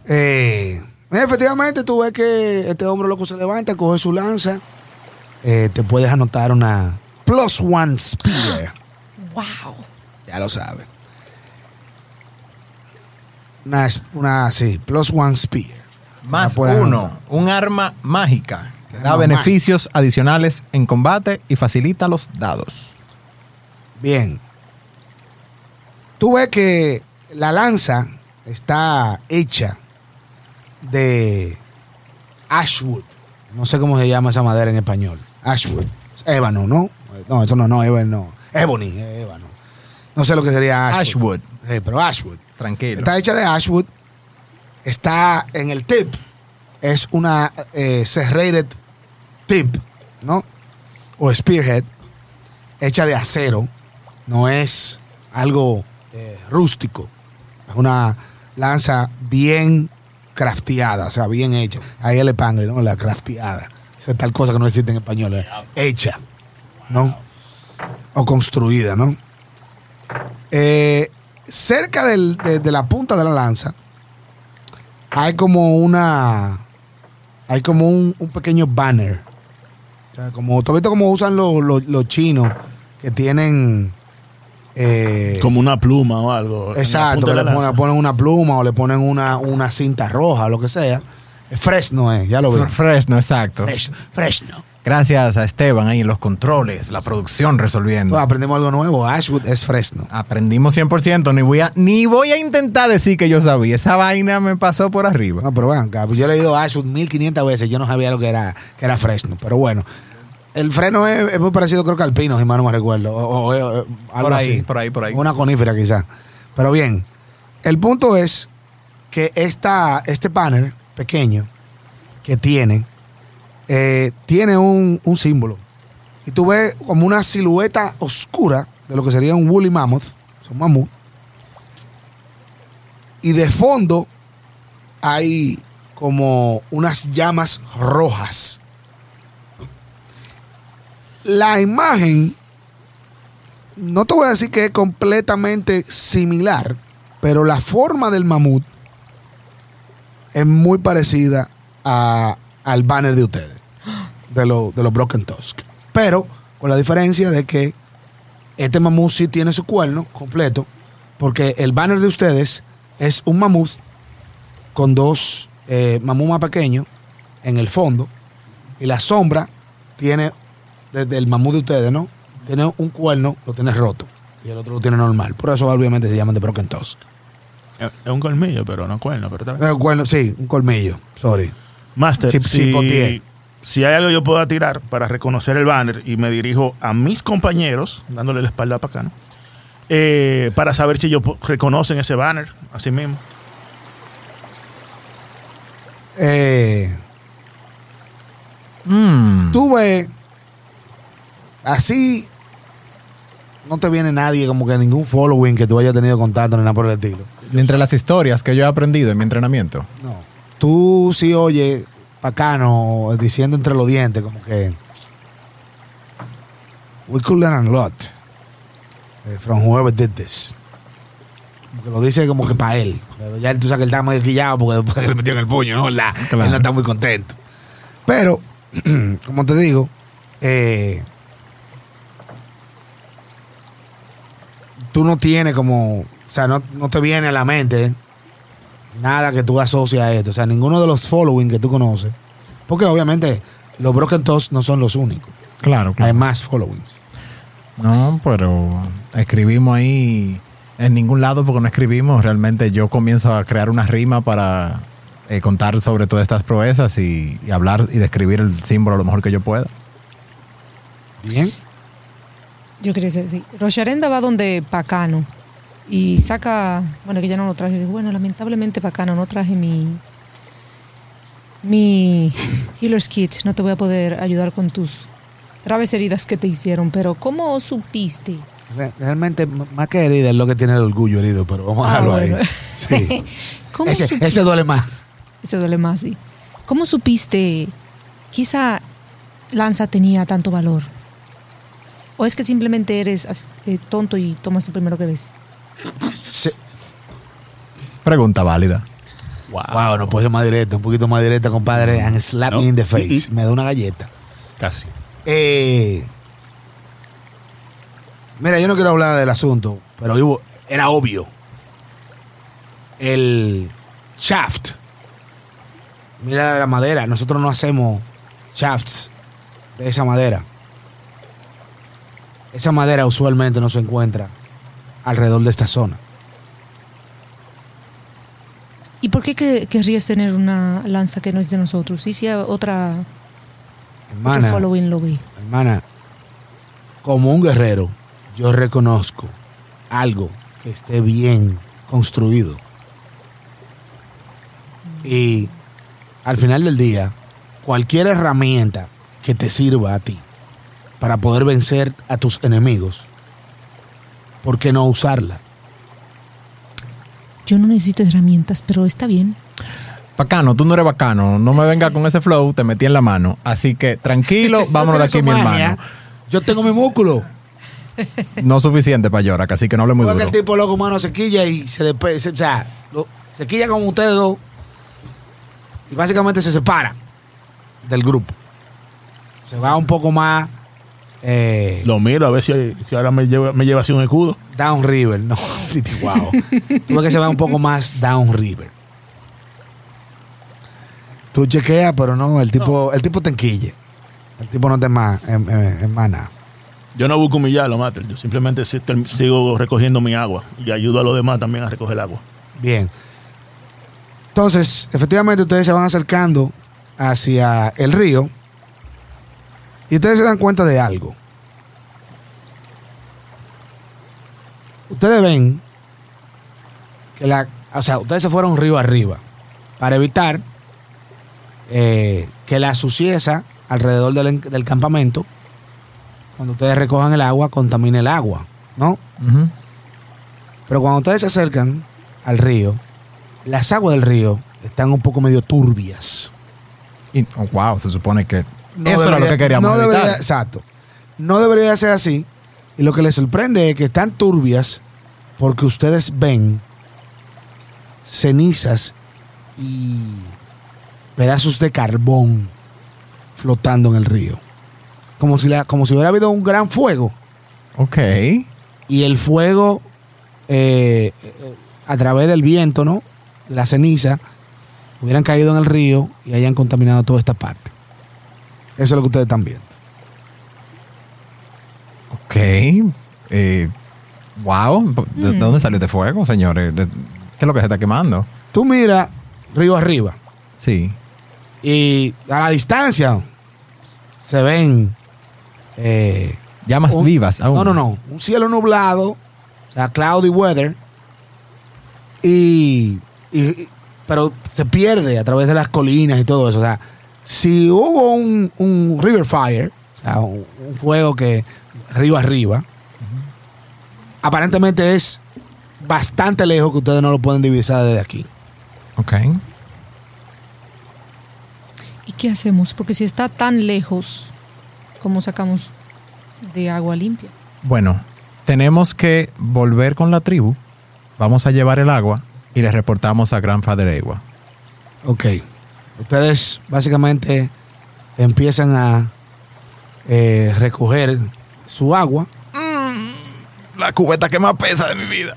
Eh, efectivamente, tú ves que este hombre loco se levanta, coge su lanza. eh, te puedes anotar una plus one spear. [GASPS] Wow. Ya lo sabes. Una, una, sí, plus one spear. Más uno, un arma mágica que da beneficios adicionales en combate y facilita los dados. Bien. Tú ves que la lanza está hecha de ashwood. No sé cómo se llama esa madera en español. Ashwood. Ébano, ¿no? No, eso no, no, ébano, no. Ebony, ébano. No sé lo que sería ashwood. Ashwood, Eh, pero ashwood. Está hecha de ashwood. Está en el tip. Es una eh, serrated tip, ¿no? O spearhead. Hecha de acero. No es algo eh, rústico. Es una lanza bien crafteada, o sea, bien hecha. Ahí el pangle, ¿no? La crafteada. Es tal cosa que no existe en español. eh. Hecha, ¿no? O construida, ¿no? Eh, cerca del- de, de la punta de la lanza hay como una hay como un, un pequeño banner o sea como tú has visto cómo usan los, los- los chinos que tienen eh, Como una pluma o algo. exacto que le ponen, ponen una pluma o le ponen una, una cinta roja o lo que sea fresno es ya lo veo Fresno, exacto. Fresno Gracias a Esteban ahí en los controles, la producción resolviendo. Entonces, aprendemos algo nuevo Ashwood es fresno Aprendimos 100%, ni voy, a, ni voy a intentar decir que yo sabía. Esa vaina me pasó por arriba. No, pero vean, acá, yo he leído Ashwood 1500 veces, yo no sabía lo que era, que era fresno, pero bueno. El freno es, es muy parecido, creo que al pino, si mal no me recuerdo. O, o- algo Por ahí, así. por ahí, por ahí. Una conífera quizás. Pero bien, el punto es que esta, este panel pequeño que tiene, eh, tiene un, un símbolo. Y tú ves como una silueta oscura de lo que sería un woolly mammoth, un mamut. Y de fondo hay como unas llamas rojas. La imagen, no te voy a decir que es completamente similar, pero la forma del mamut es muy parecida a- al banner de ustedes, de, lo- de los Broken Tusk. Pero con la diferencia de que este mamut sí tiene su cuerno completo, porque el banner de ustedes es un mamut con dos eh, mamut más pequeños en el fondo Y la sombra tiene, desde el mamut de ustedes, ¿no? Tiene un cuerno, lo tiene roto. Y el otro lo tiene normal. Por eso obviamente se llaman de Broken Tusk. Es un colmillo, pero no cuerno. Pero bien. Eh, cuerno, sí, un colmillo. Sorry. Master, Sí, si. Si hay algo yo pueda tirar para reconocer el banner y me dirijo a mis compañeros, dándole la espalda para acá, ¿no? Eh, para saber si ellos reconocen ese banner, así mismo. Eh, Mm. tú ves, así no te viene nadie como que ningún following que tú hayas tenido contacto ni nada por el estilo. Entre las historias que yo he aprendido en mi entrenamiento. No. Tú sí oyes bacano diciendo entre los dientes como que we could learn a lot eh, from whoever did this. Como que lo dice como que para él. Pero ya tú sabes que él está muy quillado porque después que le metió en el puño, ¿no? Claro. Él no está muy contento. Pero, [CLEARS THROAT] como te digo, eh, tú no tienes como, o sea, no, no te viene a la mente nada que tú asocias a esto. O sea, ninguno de los following que tú conoces. Porque obviamente los Broken Toast no son los únicos. Claro, Hay claro. más followings. No, pero escribimos ahí en ningún lado porque no escribimos. Realmente yo comienzo a crear una rima para eh, contar sobre todas estas proezas y, y hablar y describir el símbolo lo mejor que yo pueda. Bien. Yo quería decir, sí. Rocharenda va donde Pacano y saca, bueno, que ya no lo traje. Digo, bueno, lamentablemente Pacano, no traje mi mi [LAUGHS] healer's kit. No te voy a poder ayudar con tus graves heridas que te hicieron, pero ¿cómo supiste? Re- Realmente, más que herida es lo que tiene el orgullo herido, pero vamos a Ah, dejarlo bueno. ahí. Sí. [LAUGHS] ¿Cómo ese, supiste? ese duele más. Ese duele más, sí. ¿Cómo supiste que esa lanza tenía tanto valor? ¿O es que simplemente eres eh, tonto y tomas lo primero que ves? Pregunta válida. Wow, no puede ser más directa, un poquito más directa, compadre. And slap No. me in the face. Me da una galleta. Casi. Eh, mira, yo no quiero hablar del asunto, pero hubo- era obvio. El shaft. Mira la madera. Nosotros no hacemos shafts de esa madera. Esa madera usualmente no se encuentra alrededor de esta zona. ¿Y por qué que- querrías tener una lanza que no es de nosotros? ¿Y si otra, otro Hermana, following lo ve? hermana, como un guerrero, yo reconozco algo que esté bien construido. Y al final del día, cualquier herramienta que te sirva a ti para poder vencer a tus enemigos, ¿por qué no usarla? Yo no necesito herramientas, pero está bien. Bacano, tú no eres bacano. No me venga con ese flow, te metí en la mano. Así que tranquilo, [LAUGHS] vámonos de aquí, mi hermano. Yo tengo mi músculo. No suficiente para llorar, así que no hable muy Igual que duro. el tipo loco, mano, se quilla y se despe- se- O sea, lo- se quilla con ustedes dos. Y básicamente se separa del grupo. Se va un poco más eh, Lo miro a ver si, si ahora me lleva, me lleva así un escudo. downriver. No, [LAUGHS] wow. [LAUGHS] Tú ves que se va un poco más downriver. Tú chequeas, pero no, el tipo, el tipo te enquille. El tipo no te más, en, en- en más nada. Yo no busco humillarlo, Master. Yo simplemente sigo recogiendo mi agua y ayudo a los demás también a recoger agua. Bien. Entonces, efectivamente, ustedes se van acercando hacia el río y ustedes se dan cuenta de algo. Ustedes ven que la, o sea, ustedes se fueron río arriba para evitar eh, que la sucieza alrededor del, del campamento, cuando ustedes recojan el agua, contamine el agua, ¿no? Pero cuando ustedes se acercan al río, las aguas del río están un poco medio turbias. Y, oh, wow, se supone que No eso era lo debería- que queríamos no evitar. debería- exacto. No debería ser así. Y lo que les sorprende es que están turbias porque ustedes ven cenizas y pedazos de carbón flotando en el río. Como si, la, como si hubiera habido un gran fuego. Ok. y el fuego eh, a través del viento, ¿no? La ceniza hubieran caído en el río y hayan contaminado toda esta parte. Eso es lo que ustedes están viendo. Ok. Eh, wow. ¿De, de dónde salió este fuego, señores? ¿De- ¿Qué es lo que se está quemando? Tú mira río arriba Sí. y a la distancia se ven eh, Llamas un- vivas aún. No, no, no. Un cielo nublado, o sea, cloudy weather. Y- y- pero se pierde a través de las colinas y todo eso. O sea, si hubo un, un river fire, o sea, un, un fuego que río arriba, aparentemente es bastante lejos que ustedes no lo pueden divisar desde aquí. Ok. ¿Y qué hacemos? Porque si está tan lejos, ¿cómo sacamos de agua limpia? Bueno, tenemos que volver con la tribu. Vamos a llevar el agua y le reportamos a Grandfather Agua. Ok. Ustedes básicamente empiezan a eh, recoger su agua. La cubeta que más pesa de mi vida.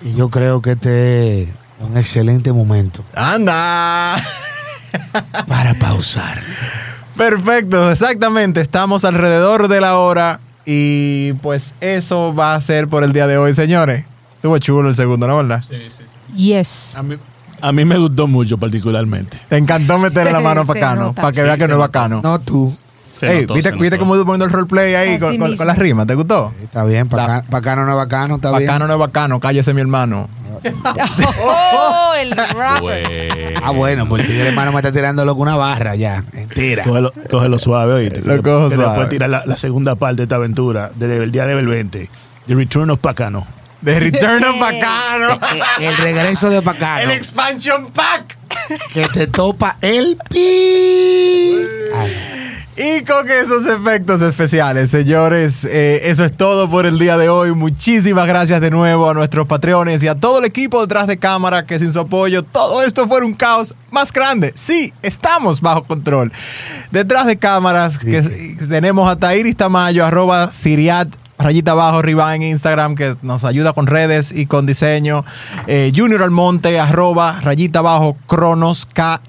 Y yo creo que este es un excelente momento ¡Anda! para pausar. Perfecto, exactamente. Estamos alrededor de la hora y pues eso va a ser por el día de hoy, señores. Estuvo chulo el segundo, ¿no, verdad? Sí, sí. Yes. A mí, a mí me gustó mucho particularmente. Te encantó meterle la [LAUGHS] mano a Se bacano, nota. para que Sí, vea que no es bacano. No tú. Ey, notó, ¿viste, viste cómo poniendo el roleplay ahí con, con- con mismo. las rimas? ¿Te gustó? Está bien, bacano no es bacano, está Bacano bien. no es bacano, cállese mi hermano. ¡Oh, el rapper! Ah, bueno, pues el hermano me está tirando loco una barra ya, entera. Cógelo, cógelo suave, oíste. Lo cojo suave. Después tirar la, la segunda parte de esta aventura, desde el día del 20. The Return of Pacano. The [LAUGHS] Return of Bacano. Eh, el regreso de bacano el Expansion Pack. que te topa el pi. Y con esos efectos especiales, señores, eh, eso es todo por el día de hoy. Muchísimas gracias de nuevo a nuestros patreones y a todo el equipo detrás de cámara que sin su apoyo todo esto fuera un caos más grande. Sí, estamos bajo control. Detrás de cámaras que Sí, tenemos a Tairis Tamayo, arroba Siriat. Rayita abajo, arriba en Instagram, que nos ayuda con redes y con diseño. Eh, Junior Almonte, arroba, rayita abajo, Cronos, K-R-O-N-H-O-S.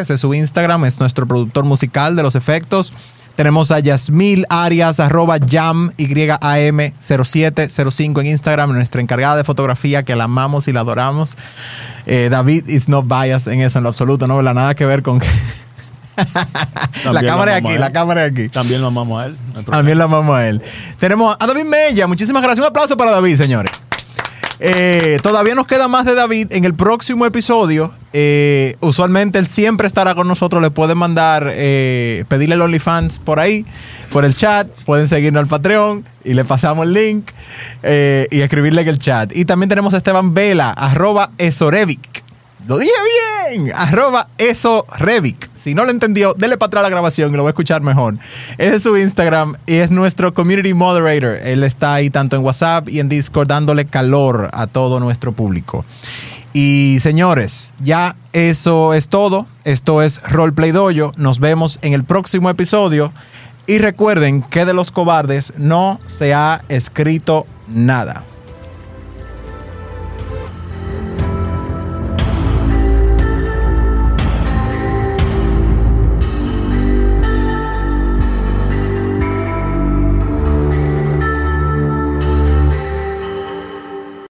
Ese es su Instagram, es nuestro productor musical de los efectos. Tenemos a Yasmil Arias, arroba Jam, Y-A-M 0705 en Instagram, nuestra encargada de fotografía que la amamos y la adoramos. Eh, David is not biased en eso, en lo absoluto, no, ¿verdad? nada que ver con... [LAUGHS] la cámara lo es aquí, la cámara es aquí. También lo amamos a él. no. También la amamos a él. Tenemos a David Mella. Muchísimas gracias. Un aplauso para David, señores. Eh, todavía nos queda más de David en el próximo episodio. Eh, usualmente él siempre estará con nosotros. Le pueden mandar, eh, pedirle el OnlyFans por ahí, por el chat. Pueden seguirnos al Patreon y le pasamos el link y escribirle en el chat. Y también tenemos a Esteban Vela, arroba Esorevic. Lo dije bien. Arroba eso Revic. Si no lo entendió, dele para atrás la grabación y lo va a escuchar mejor. Ese es su Instagram y es nuestro community moderator. Él está ahí tanto en WhatsApp y en Discord dándole calor a todo nuestro público. Y señores, ya eso es todo. Esto es Roleplay Dojo. Nos vemos en el próximo episodio. Y recuerden que de los cobardes no se ha escrito nada.